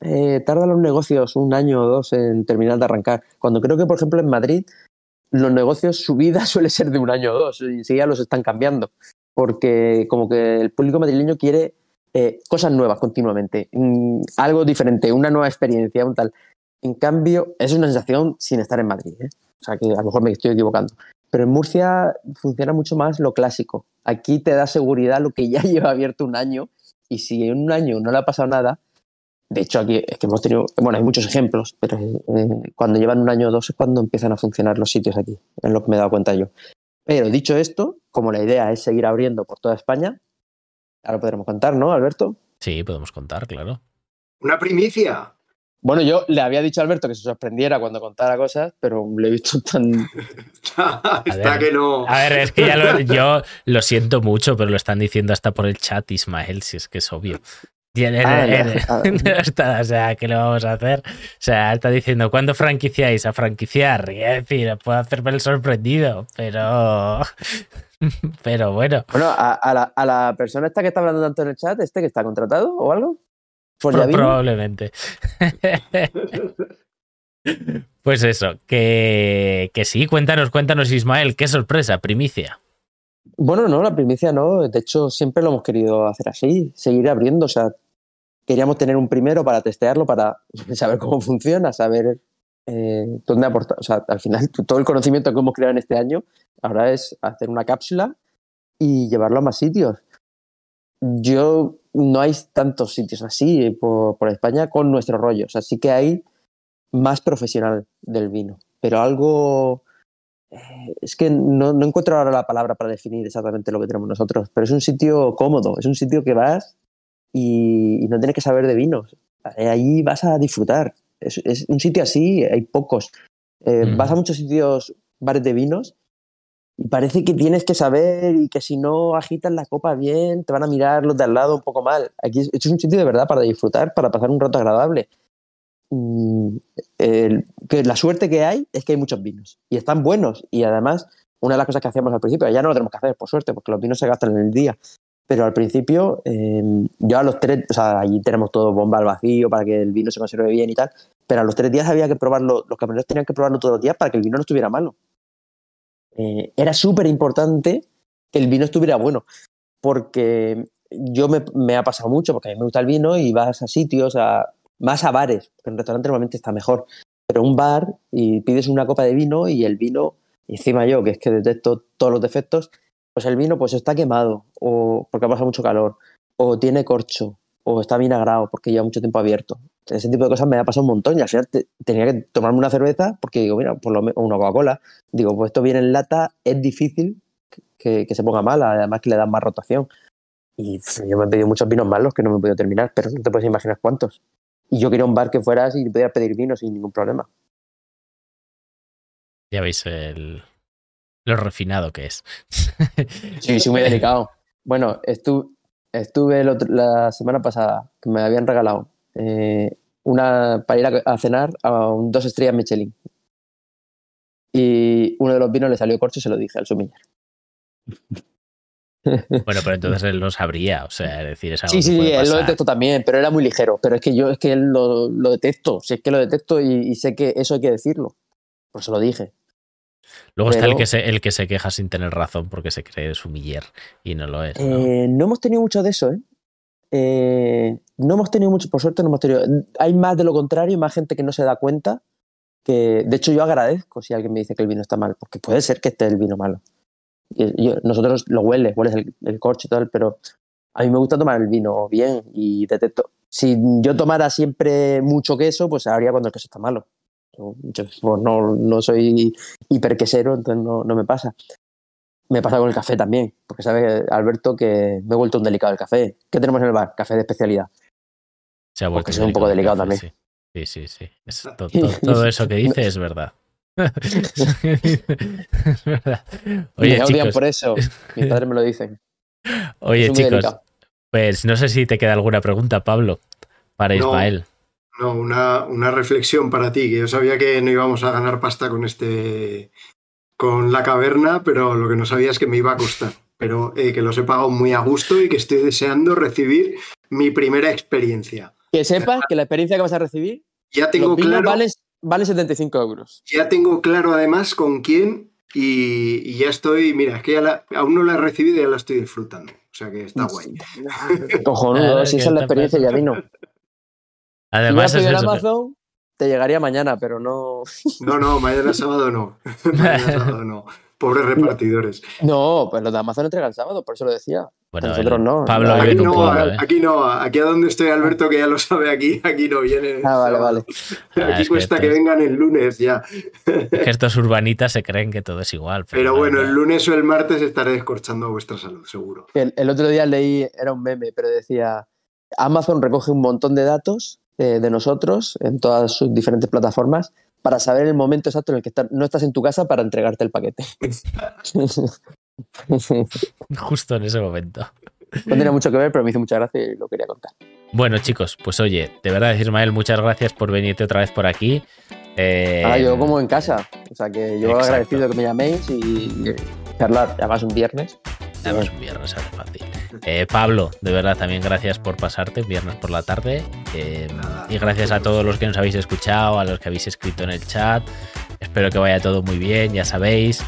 eh, tardan los negocios un año o dos en terminar de arrancar. Cuando creo que, por ejemplo, en Madrid los negocios, su vida [laughs] suele ser de un año o dos, y enseguida los están cambiando. Porque como que el público madrileño quiere eh, cosas nuevas continuamente, mm, algo diferente, una nueva experiencia, un tal. En cambio, es una sensación sin estar en Madrid, ¿eh? o sea que a lo mejor me estoy equivocando. Pero en Murcia funciona mucho más lo clásico. Aquí te da seguridad lo que ya [laughs] lleva abierto un año y si en un año no le ha pasado nada, de hecho aquí es que hemos tenido, bueno, hay muchos ejemplos, pero cuando llevan un año o dos es cuando empiezan a funcionar los sitios aquí, es lo que me he dado cuenta yo. Pero dicho esto, como la idea es seguir abriendo por toda España, Ahora podremos contar, ¿no, Alberto? Sí, podemos contar, claro. Una primicia. Bueno, yo le había dicho a Alberto que se sorprendiera cuando contara cosas, pero [laughs] le he visto tan. está, está que no. A ver, es que ya lo, yo lo siento mucho, pero lo están diciendo hasta por el chat, Ismael, si es que es obvio. Ah, ya, [laughs] está, o sea, ¿qué le vamos a hacer? O sea, está diciendo, ¿cuándo franquiciáis? A franquiciar. Y es decir, puedo hacerme el sorprendido, pero. [laughs] Pero bueno. Bueno, a, a, la, a, la, persona esta que está hablando tanto en el chat, ¿este que está contratado o algo? Pues Pro, probablemente. [laughs] pues eso, que, que sí, cuéntanos, cuéntanos, Ismael, qué sorpresa, primicia. Bueno, no, la primicia no. De hecho, siempre lo hemos querido hacer así, seguir abriendo. O sea, queríamos tener un primero para testearlo, para [laughs] saber cómo funciona, saber eh, dónde aportar. O sea, al final, todo el conocimiento que hemos creado en este año ahora es hacer una cápsula y llevarlo a más sitios. Yo no hay tantos sitios así por, por España con nuestro rollo. O sea, sí que hay más profesional del vino, pero algo es que no, encuentro ahora la palabra para definir exactamente lo que tenemos nosotros, pero es un sitio cómodo, es un sitio que vas y, no tienes que saber de vinos. Ahí vas a disfrutar. Es, un sitio así, hay pocos. Eh, vas a muchos sitios, bares de vinos, y parece que tienes que saber y que si no agitas la copa bien, te van a mirar los de al lado un poco mal. Aquí es un sitio de verdad para disfrutar, para pasar un rato agradable. Mm, que la suerte que hay es que hay muchos vinos y están buenos y además una de las cosas que hacíamos al principio, ya no lo tenemos que hacer por suerte porque los vinos se gastan en el día, pero al principio em, yo a los tres, o sea, allí tenemos todo bomba al vacío para que el vino se conserve bien y tal, pero a los tres días había que probarlo, los camareros tenían que probarlo todos los días para que el vino no estuviera malo. Eh, era súper importante que el vino estuviera bueno, porque yo me, me, ha pasado mucho, porque a mí me gusta el vino y vas a sitios, a, más a bares, porque en un restaurante normalmente está mejor, pero un bar y pides una copa de vino y el vino, encima yo, que es que detecto todos los defectos, pues el vino pues está quemado, o porque ha pasado mucho calor, o tiene corcho, o está vinagrado porque lleva mucho tiempo abierto. Ese tipo de cosas me ha pasado un montón y al tenía que tomarme una cerveza porque digo, mira, por lo o una Coca-Cola. Digo, pues esto viene en lata, es difícil que, se ponga mal, además que le dan más rotación. Y yo me he pedido muchos vinos malos que no me he podido terminar, pero no te puedes imaginar cuántos. Y yo quería un bar que fuera así y pudiera pedir vino sin ningún problema. Ya veis el, lo refinado que es. sí, sí, muy delicado. Bueno, estuve, estuve la semana pasada, que me habían regalado eh, una para ir a, cenar a un dos estrellas Michelin. Y uno de los vinos le salió corcho y se lo dije al sumiller. [laughs] Bueno, pero entonces él lo sabría, o sea, decir, es algo Sí, sí, él lo detectó también, pero era muy ligero. Pero es que yo es que él lo, lo detecto, si es que lo detecto y, sé que eso hay que decirlo. Por eso lo dije. Luego está el que, se, el que se queja sin tener razón porque se cree sumiller y no lo es. ¿no? Eh, no hemos tenido mucho de eso, ¿eh? ¿eh? No hemos tenido mucho, por suerte no hemos tenido. Hay más de lo contrario, más gente que no se da cuenta. Que, de hecho, yo agradezco si alguien me dice que el vino está mal, porque puede ser que esté el vino malo nosotros lo hueles, hueles el, el, corcho y tal, pero a mí me gusta tomar el vino bien y detecto. Si yo tomara siempre mucho queso, pues sabría cuando el queso está malo. Yo, pues no, no, soy hiperquesero, entonces no, no, me pasa. Me pasa con el café también, porque sabe Alberto que me he vuelto un delicado el café. ¿Qué tenemos en el bar? Café de especialidad. Se ha vuelto porque soy un poco delicado también. Sí, sí, sí. todo [laughs] eso que dice es verdad. [laughs] Oye, me odian por eso. [laughs] Mis padres me lo dicen. Oye, chicos, pues no sé si te queda alguna pregunta, Pablo, para Ismael. No, una, una, reflexión para ti, que yo sabía que no íbamos a ganar pasta con este con la caverna, pero lo que no sabía es que me iba a costar. Pero eh, que los he pagado muy a gusto y que estoy deseando recibir mi primera experiencia. Que sepas que la experiencia que vas a recibir ya tengo claro. Vale 75 euros. Ya tengo claro además con quién y, ya estoy, mira, es que ya aún no la he recibido y ya la estoy disfrutando. O sea que está guay. [laughs] Cojonudo, si esa es la experiencia ya vino. Además, si es Amazon, te llegaría mañana, pero no. [laughs] No, no, mañana sábado no. [laughs] mañana sábado no. Pobres repartidores. No, pues los de Amazon entregan el sábado, por eso lo decía. Bueno, nosotros no. Pablo aquí, no, ¿eh? aquí no, aquí a donde estoy Alberto, que ya lo sabe aquí, aquí no viene. Ah, vale, vale. Aquí ah, cuesta que, vengan el lunes ya. Que [laughs] estos urbanitas se creen que todo es igual. Pero, bueno, el lunes o el martes estaré descorchando vuestra salud, seguro. El, otro día leí, era un meme, pero decía, Amazon recoge un montón de datos eh, de nosotros en todas sus diferentes plataformas para saber el momento exacto en el que no estás en tu casa para entregarte el paquete. [laughs] Justo en ese momento. No tiene mucho que ver, pero me hizo mucha gracia y lo quería contar. Bueno, chicos, pues oye, de verdad, Ismael, muchas gracias por venirte otra vez por aquí. Eh, ah, yo como en casa. O sea que yo agradecido que me llaméis y charlar, además un viernes. Además un viernes, es fácil. [laughs] Eh, Pablo, de verdad, también gracias por pasarte viernes por la tarde. Eh, y gracias a todos los que nos habéis escuchado, a los que habéis escrito en el chat. Espero que vaya todo muy bien, ya sabéis.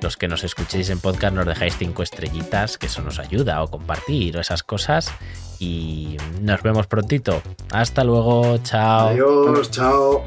Los que nos escuchéis en podcast nos dejáis cinco estrellitas, que eso nos ayuda, o compartir, o esas cosas. Y nos vemos prontito. Hasta luego, chao. Adiós, chao.